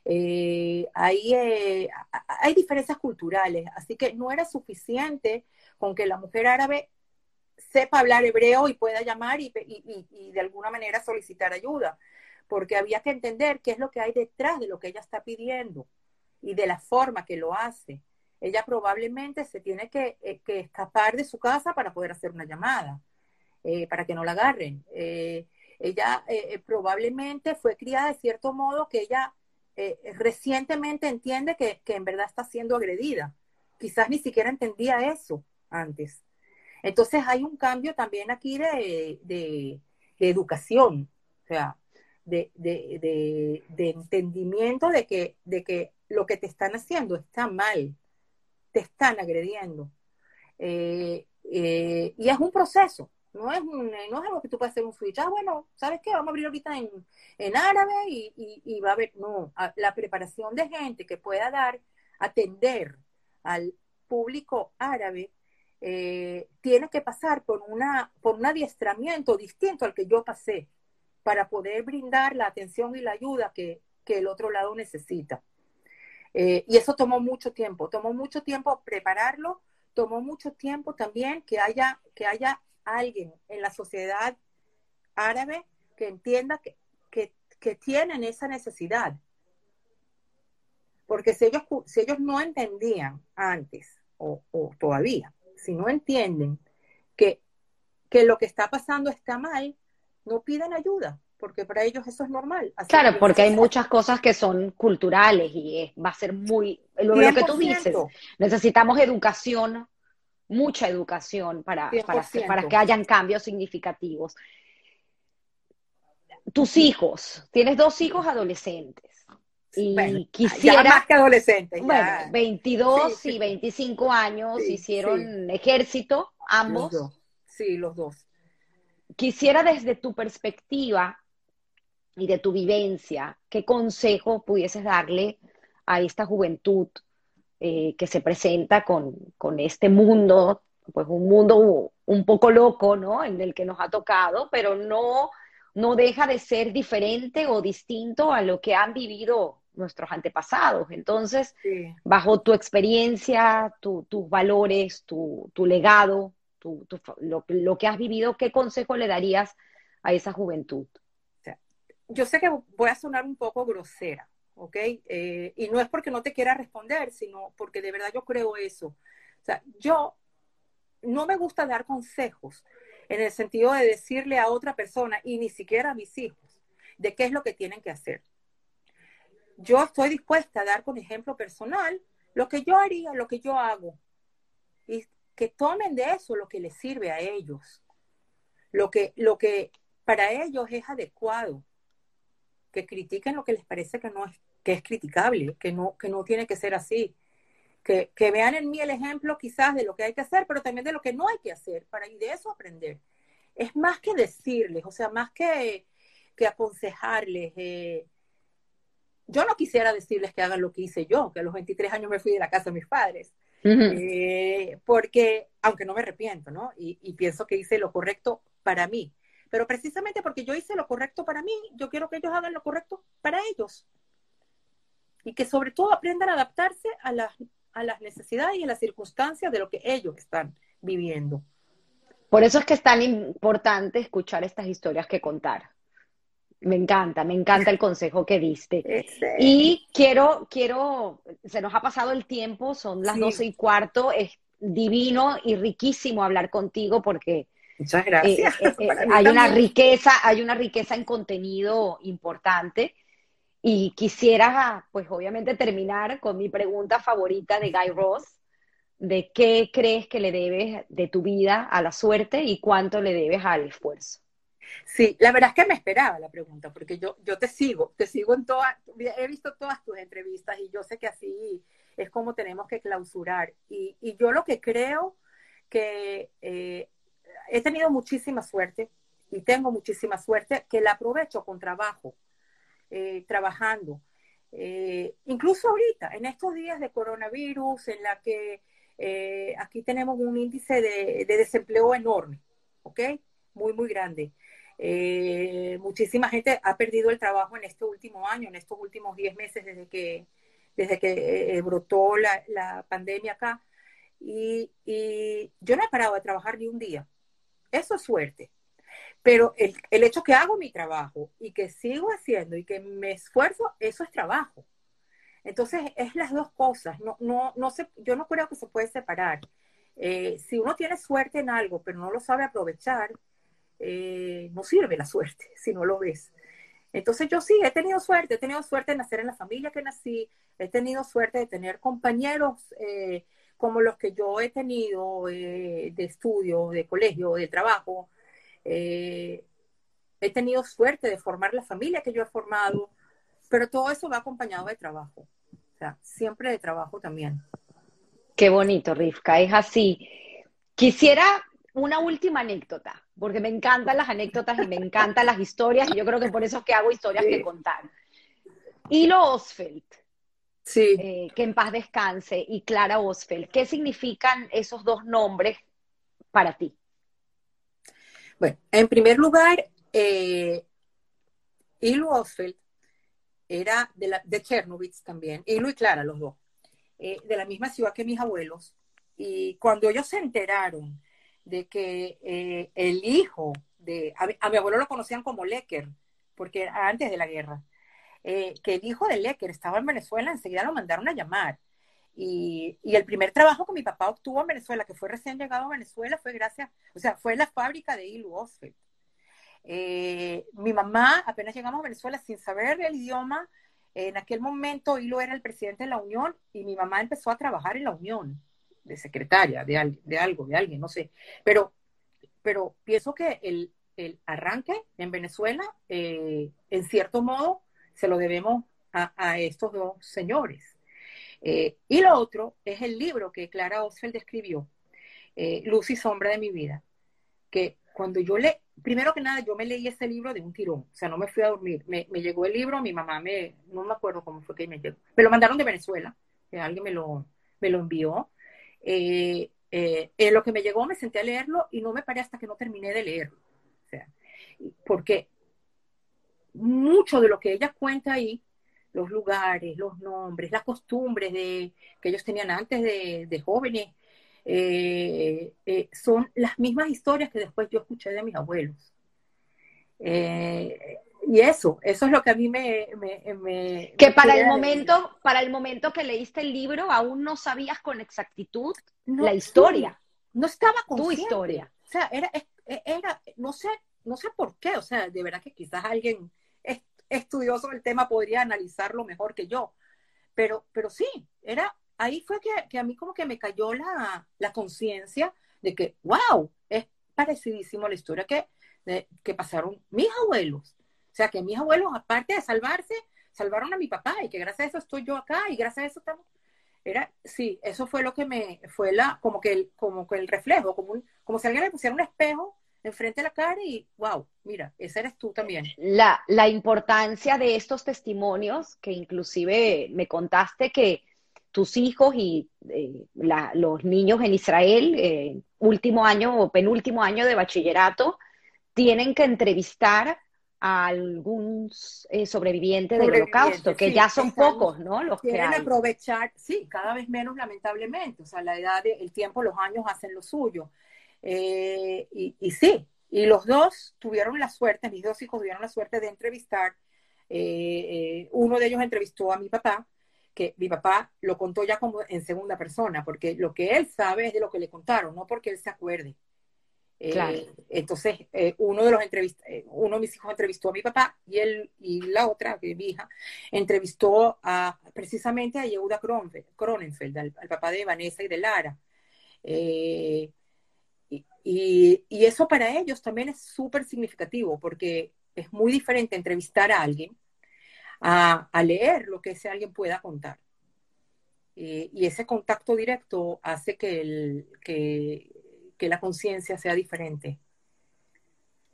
Eh, hay, eh, hay diferencias culturales, así que no era suficiente con que la mujer árabe sepa hablar hebreo y pueda llamar y, de alguna manera solicitar ayuda, porque había que entender qué es lo que hay detrás de lo que ella está pidiendo y de la forma que lo hace. Ella probablemente se tiene que, eh, escapar de su casa para poder hacer una llamada, para que no la agarren. ella probablemente fue criada de cierto modo que ella eh, recientemente entiende que, en verdad está siendo agredida. Quizás ni siquiera entendía eso antes. Entonces hay un cambio también aquí de, educación, o sea, de, entendimiento de que, de que lo que te están haciendo está mal, te están agrediendo. Eh, eh, y es un proceso, no es, no es algo que tú puedes hacer un switch. Ah, bueno, ¿sabes qué? Vamos a abrir ahorita en, en árabe y, va a haber, no, la preparación de gente que pueda dar, atender al público árabe, eh, tiene que pasar por, una, por un adiestramiento distinto al que yo pasé para poder brindar la atención y la ayuda que, el otro lado necesita. Eh, y eso tomó mucho tiempo, tomó mucho tiempo prepararlo, tomó mucho tiempo también que haya, que haya alguien en la sociedad árabe que entienda que, tienen esa necesidad. Porque si ellos, si ellos no entendían antes, o, todavía, si no entienden que, que, lo que está pasando está mal, no piden ayuda, porque para ellos eso es normal. claro, porque hay muchas cosas que son culturales y va a ser muy, lo, lo que tú dices, necesitamos educación mucha educación para, para, que hayan cambios significativos. Tus hijos, tienes dos hijos adolescentes. Y quisiera. más que adolescentes. Bueno, 22 y 25 años, hicieron ejército, ambos. Sí, los dos. Quisiera desde tu perspectiva y de tu vivencia, ¿qué consejo pudieses darle a esta juventud eh, que se presenta con, este mundo, pues un mundo un poco loco, ¿no? En el que nos ha tocado, pero no, no deja de ser diferente o distinto a lo que han vivido nuestros antepasados. Entonces, bajo tu experiencia, tus valores, tu, legado, lo, lo, que has vivido, ¿qué consejo le darías a esa juventud? Yo sé que voy a sonar un poco grosera, ¿ok? Eh, y no es porque no te quiera responder, sino porque de verdad yo creo eso. O sea, yo no me gusta dar consejos en el sentido de decirle a otra persona y ni siquiera a mis hijos de qué es lo que tienen que hacer. Yo estoy dispuesta a dar con ejemplo personal lo que yo haría, lo que yo hago. Y que tomen de eso lo que les sirve a ellos. Lo que, lo que para ellos es adecuado que critiquen lo que les parece que no es, que es criticable, que no, que no tiene que ser así. Que, que, vean en mí el ejemplo quizás de lo que hay que hacer, pero también de lo que no hay que hacer, para y de eso aprender. Es más que decirles, o sea, más que, que aconsejarles. Eh, yo no quisiera decirles que hagan lo que hice yo, que a los 23 años me fui de la casa de mis padres, eh, porque, aunque no me arrepiento, ¿no? Y, y pienso que hice lo correcto para mí. Pero precisamente porque yo hice lo correcto para mí, yo quiero que ellos hagan lo correcto para ellos. Y que sobre todo aprendan a adaptarse a las, a las necesidades y a las circunstancias de lo que ellos están viviendo. Por eso es que es tan importante escuchar estas historias que contar. Me encanta, me encanta el consejo que diste. Y quiero, quiero, se nos ha pasado el tiempo, son las doce y cuarto, es divino y riquísimo hablar contigo porque Muchas gracias. Eh, eh, eh, hay una riqueza, hay una riqueza en contenido importante. Y quisiera, pues obviamente, terminar con mi pregunta favorita de Guy Ross, de qué crees que le debes de tu vida a la suerte y cuánto le debes al esfuerzo. Sí, la verdad es que me esperaba la pregunta, porque yo, yo te sigo, te sigo en todas, he visto todas tus entrevistas y yo sé que así es como tenemos que clausurar. Y, y yo lo que creo que he tenido muchísima suerte y tengo muchísima suerte que la aprovecho con trabajo, eh, trabajando. Eh, incluso ahorita, en estos días de coronavirus, en la que eh, aquí tenemos un índice de, desempleo enorme, ¿ok? Muy, muy grande. muchísima gente ha perdido el trabajo en este último año, en estos últimos 10 meses desde que, desde que brotó la, pandemia acá. y, yo no he parado de trabajar ni un día. Eso es suerte. Pero el, el, hecho que hago mi trabajo y que sigo haciendo y que me esfuerzo, eso es trabajo. Entonces, es las dos cosas. No, no, no se, yo no creo que se puede separar. Eh, si uno tiene suerte en algo, pero no lo sabe aprovechar, eh, no sirve la suerte si no lo ves. Entonces yo sí, he tenido suerte, he tenido suerte de nacer en la familia que nací, he tenido suerte de tener compañeros eh, como los que yo he tenido eh, de estudio, de colegio, de trabajo. Eh, he tenido suerte de formar la familia que yo he formado, pero todo eso va acompañado de trabajo. O sea, siempre de trabajo también. Qué bonito, Rivka, es así. Quisiera una última anécdota, porque me encantan las anécdotas y me encantan las historias, y yo creo que por eso es que hago historias que contar. Hilo Osfeld, Sí. Eh, que en paz descanse, y Clara Osfeld. ¿Qué significan esos dos nombres para ti? Bueno, en primer lugar, eh, Ilu Osfeld era de, la, de también, Ilu y Clara, los dos, eh, de la misma ciudad que mis abuelos. Y cuando ellos se enteraron de que eh, el hijo de, a, a, mi abuelo lo conocían como Lecker, porque era antes de la guerra, eh, que el hijo de Lecker estaba en Venezuela, enseguida lo mandaron a llamar. Y, el primer trabajo que mi papá obtuvo en Venezuela, que fue recién llegado a Venezuela, fue gracias, o sea, fue la fábrica de Ilu Osfeld. Eh, mi mamá, apenas llegamos a Venezuela sin saber el idioma, en aquel momento Ilu era el presidente de la Unión y mi mamá empezó a trabajar en la Unión, de secretaria, de, algo, de alguien, no sé. Pero, pero pienso que el, el arranque en Venezuela, eh, en cierto modo, se lo debemos a, estos dos señores. Eh, y lo otro es el libro que Clara Osfeld escribió, eh, Luz y Sombra de mi vida, que cuando yo le, primero que nada, yo me leí ese libro de un tirón, o sea, no me fui a dormir, me, llegó el libro, mi mamá me, no me acuerdo cómo fue que me llegó, me lo mandaron de Venezuela, que alguien me lo, me lo envió. Eh, en lo que me llegó me senté a leerlo y no me paré hasta que no terminé de leerlo. O sea, porque mucho de lo que ella cuenta ahí, los lugares, los nombres, las costumbres de, que ellos tenían antes de, jóvenes, eh, eh, son las mismas historias que después yo escuché de mis abuelos. Eh, y eso, eso es lo que a mí me... que para el, momento, para el momento que leíste el libro aún no sabías con exactitud la historia. no estaba con Tu historia. O sea, era, era, no sé, no sé por qué, o sea, de verdad que quizás alguien estudioso del tema podría analizarlo mejor que yo. Pero, pero sí, era, ahí fue que, a mí como que me cayó la, conciencia de que, wow, es parecidísimo la historia que, que pasaron mis abuelos. O sea, que mis abuelos, aparte de salvarse, salvaron a mi papá y que gracias a eso estoy yo acá y gracias a eso estamos. Era, sí, eso fue lo que me, fue la, como que el, como que el reflejo, como, como si alguien le pusiera un espejo enfrente de la cara y, wow, mira, ese eres tú también. La, la importancia de estos testimonios, que inclusive me contaste que tus hijos y eh, los niños en Israel, eh, último año o penúltimo año de bachillerato, tienen que entrevistar a algún eh, sobreviviente, del holocausto, que ya son pocos, ¿no? Los quieren que aprovechar, sí, cada vez menos lamentablemente, o sea, la edad, el tiempo, los años hacen lo suyo. Eh, y, sí, Y los dos tuvieron la suerte, mis dos hijos tuvieron la suerte de entrevistar. Eh, uno de ellos entrevistó a mi papá, que mi papá lo contó ya como en segunda persona, porque lo que él sabe es de lo que le contaron, no porque él se acuerde. Eh, entonces, eh, uno de los eh, uno de mis hijos entrevistó a mi papá y él y la otra, que mi hija, entrevistó a precisamente a Yehuda Cronenfeld, al, papá de Vanessa y de Lara. Y, y, eso para ellos también es súper significativo porque es muy diferente entrevistar a alguien a, a leer lo que ese alguien pueda contar. y ese contacto directo hace que, el, que que la conciencia sea diferente.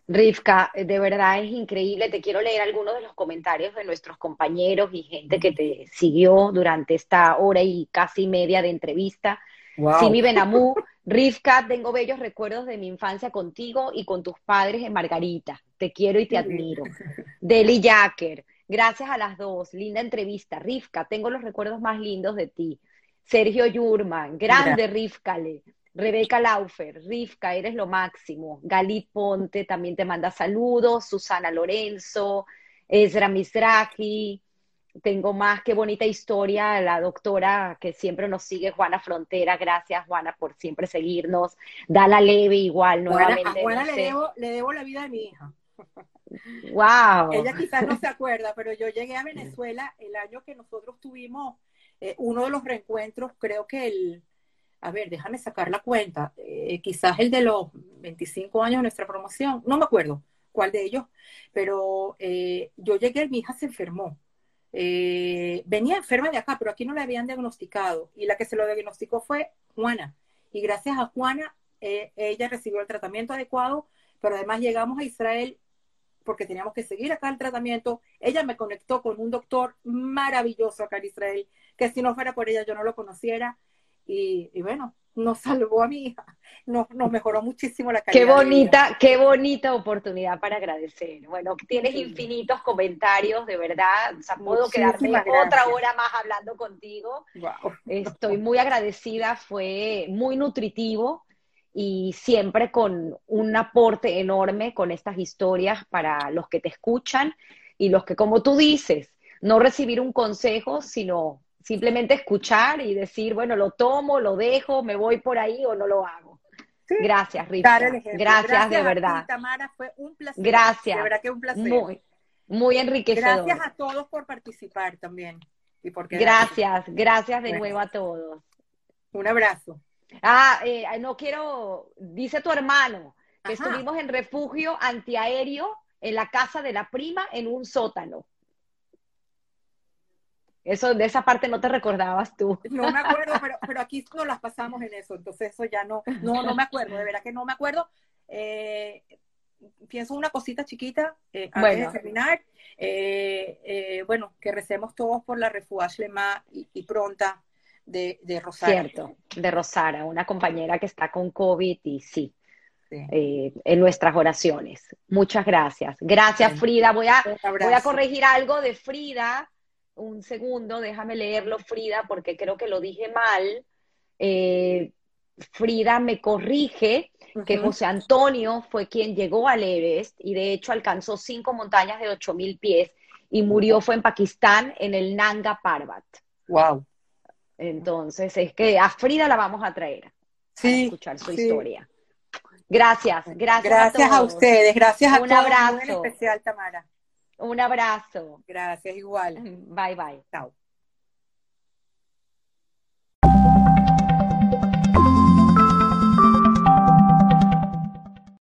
Rivka, de verdad es increíble. Te quiero leer algunos de los comentarios de nuestros compañeros y gente que te siguió durante esta hora y casi media de entrevista. Wow. Simi Benamú, Rivka, tengo bellos recuerdos de mi infancia contigo y con tus padres en Margarita. Te quiero y te admiro. Deli Jacker, gracias a las dos. Linda entrevista. Rivka, tengo los recuerdos más lindos de ti. Sergio Yurman, grande Rivkale. Rebeca Laufer, Rivka, eres lo máximo. Galit Ponte también te manda saludos. Susana Lorenzo, Ezra Mizrahi. Tengo más, qué bonita historia. La doctora que siempre nos sigue, Juana Frontera. Gracias, Juana, por siempre seguirnos. Dala Leve, igual, nuevamente. a Juana le, debo, le debo la vida de mi hija. Wow. Ella quizás no se acuerda, pero yo llegué a Venezuela el año que nosotros tuvimos eh, uno de los reencuentros, creo que el a ver, déjame sacar la cuenta, eh, quizás el de los 25 años de nuestra promoción, no me acuerdo cuál de ellos, pero eh, yo llegué, mi hija se enfermó. Eh, venía enferma de acá, pero aquí no la habían diagnosticado y la que se lo diagnosticó fue Juana. Y gracias a Juana, ella recibió el tratamiento adecuado, pero además llegamos a Israel porque teníamos que seguir acá el tratamiento. Ella me conectó con un doctor maravilloso acá en Israel, que si no fuera por ella yo no lo conociera y, bueno, nos salvó a mi hija, nos, mejoró muchísimo la calidad. Qué bonita, qué bonita oportunidad para agradecer. Bueno, tienes infinitos comentarios, de verdad. O sea, puedo quedarme otra hora más hablando contigo. Estoy muy agradecida, fue muy nutritivo y siempre con un aporte enorme con estas historias para los que te escuchan y los que, como tú dices, no recibir un consejo, sino simplemente escuchar y decir, bueno, lo tomo, lo dejo, me voy por ahí o no lo hago. Gracias, Rita. Gracias, de verdad. Tamara, fue un placer. Gracias. De verdad que un placer. Muy, muy enriquecedor. Gracias a todos por participar también. Y gracias, gracias de nuevo a todos. Un abrazo. Ah, eh, no quiero, dice tu hermano, que estuvimos en refugio antiaéreo en la casa de la prima en un sótano. Eso, de esa parte no te recordabas tú. No me acuerdo, pero, pero aquí todas las pasamos en eso, entonces eso ya no, no, no me acuerdo, de verdad que no me acuerdo. Eh, pienso una cosita chiquita eh, antes de terminar. Eh, bueno, que recemos todos por la refugia Lema y, pronta de, de Rosara. Cierto, de Rosara, una compañera que está con COVID y sí, en nuestras oraciones. Muchas gracias. Gracias, Frida. Voy a, voy a corregir algo de Frida un segundo, déjame leerlo, Frida, porque creo que lo dije mal. Eh, Frida me corrige que José Antonio fue quien llegó al Everest y de hecho alcanzó cinco montañas de ocho mil pies y murió fue en Pakistán en el Nanga Parbat. Wow. Entonces es que a Frida la vamos a traer sí, a escuchar su historia. Gracias, gracias. Gracias a, ustedes, gracias a Un abrazo. especial, Tamara. Un abrazo. Gracias, igual. Bye, bye. Chao.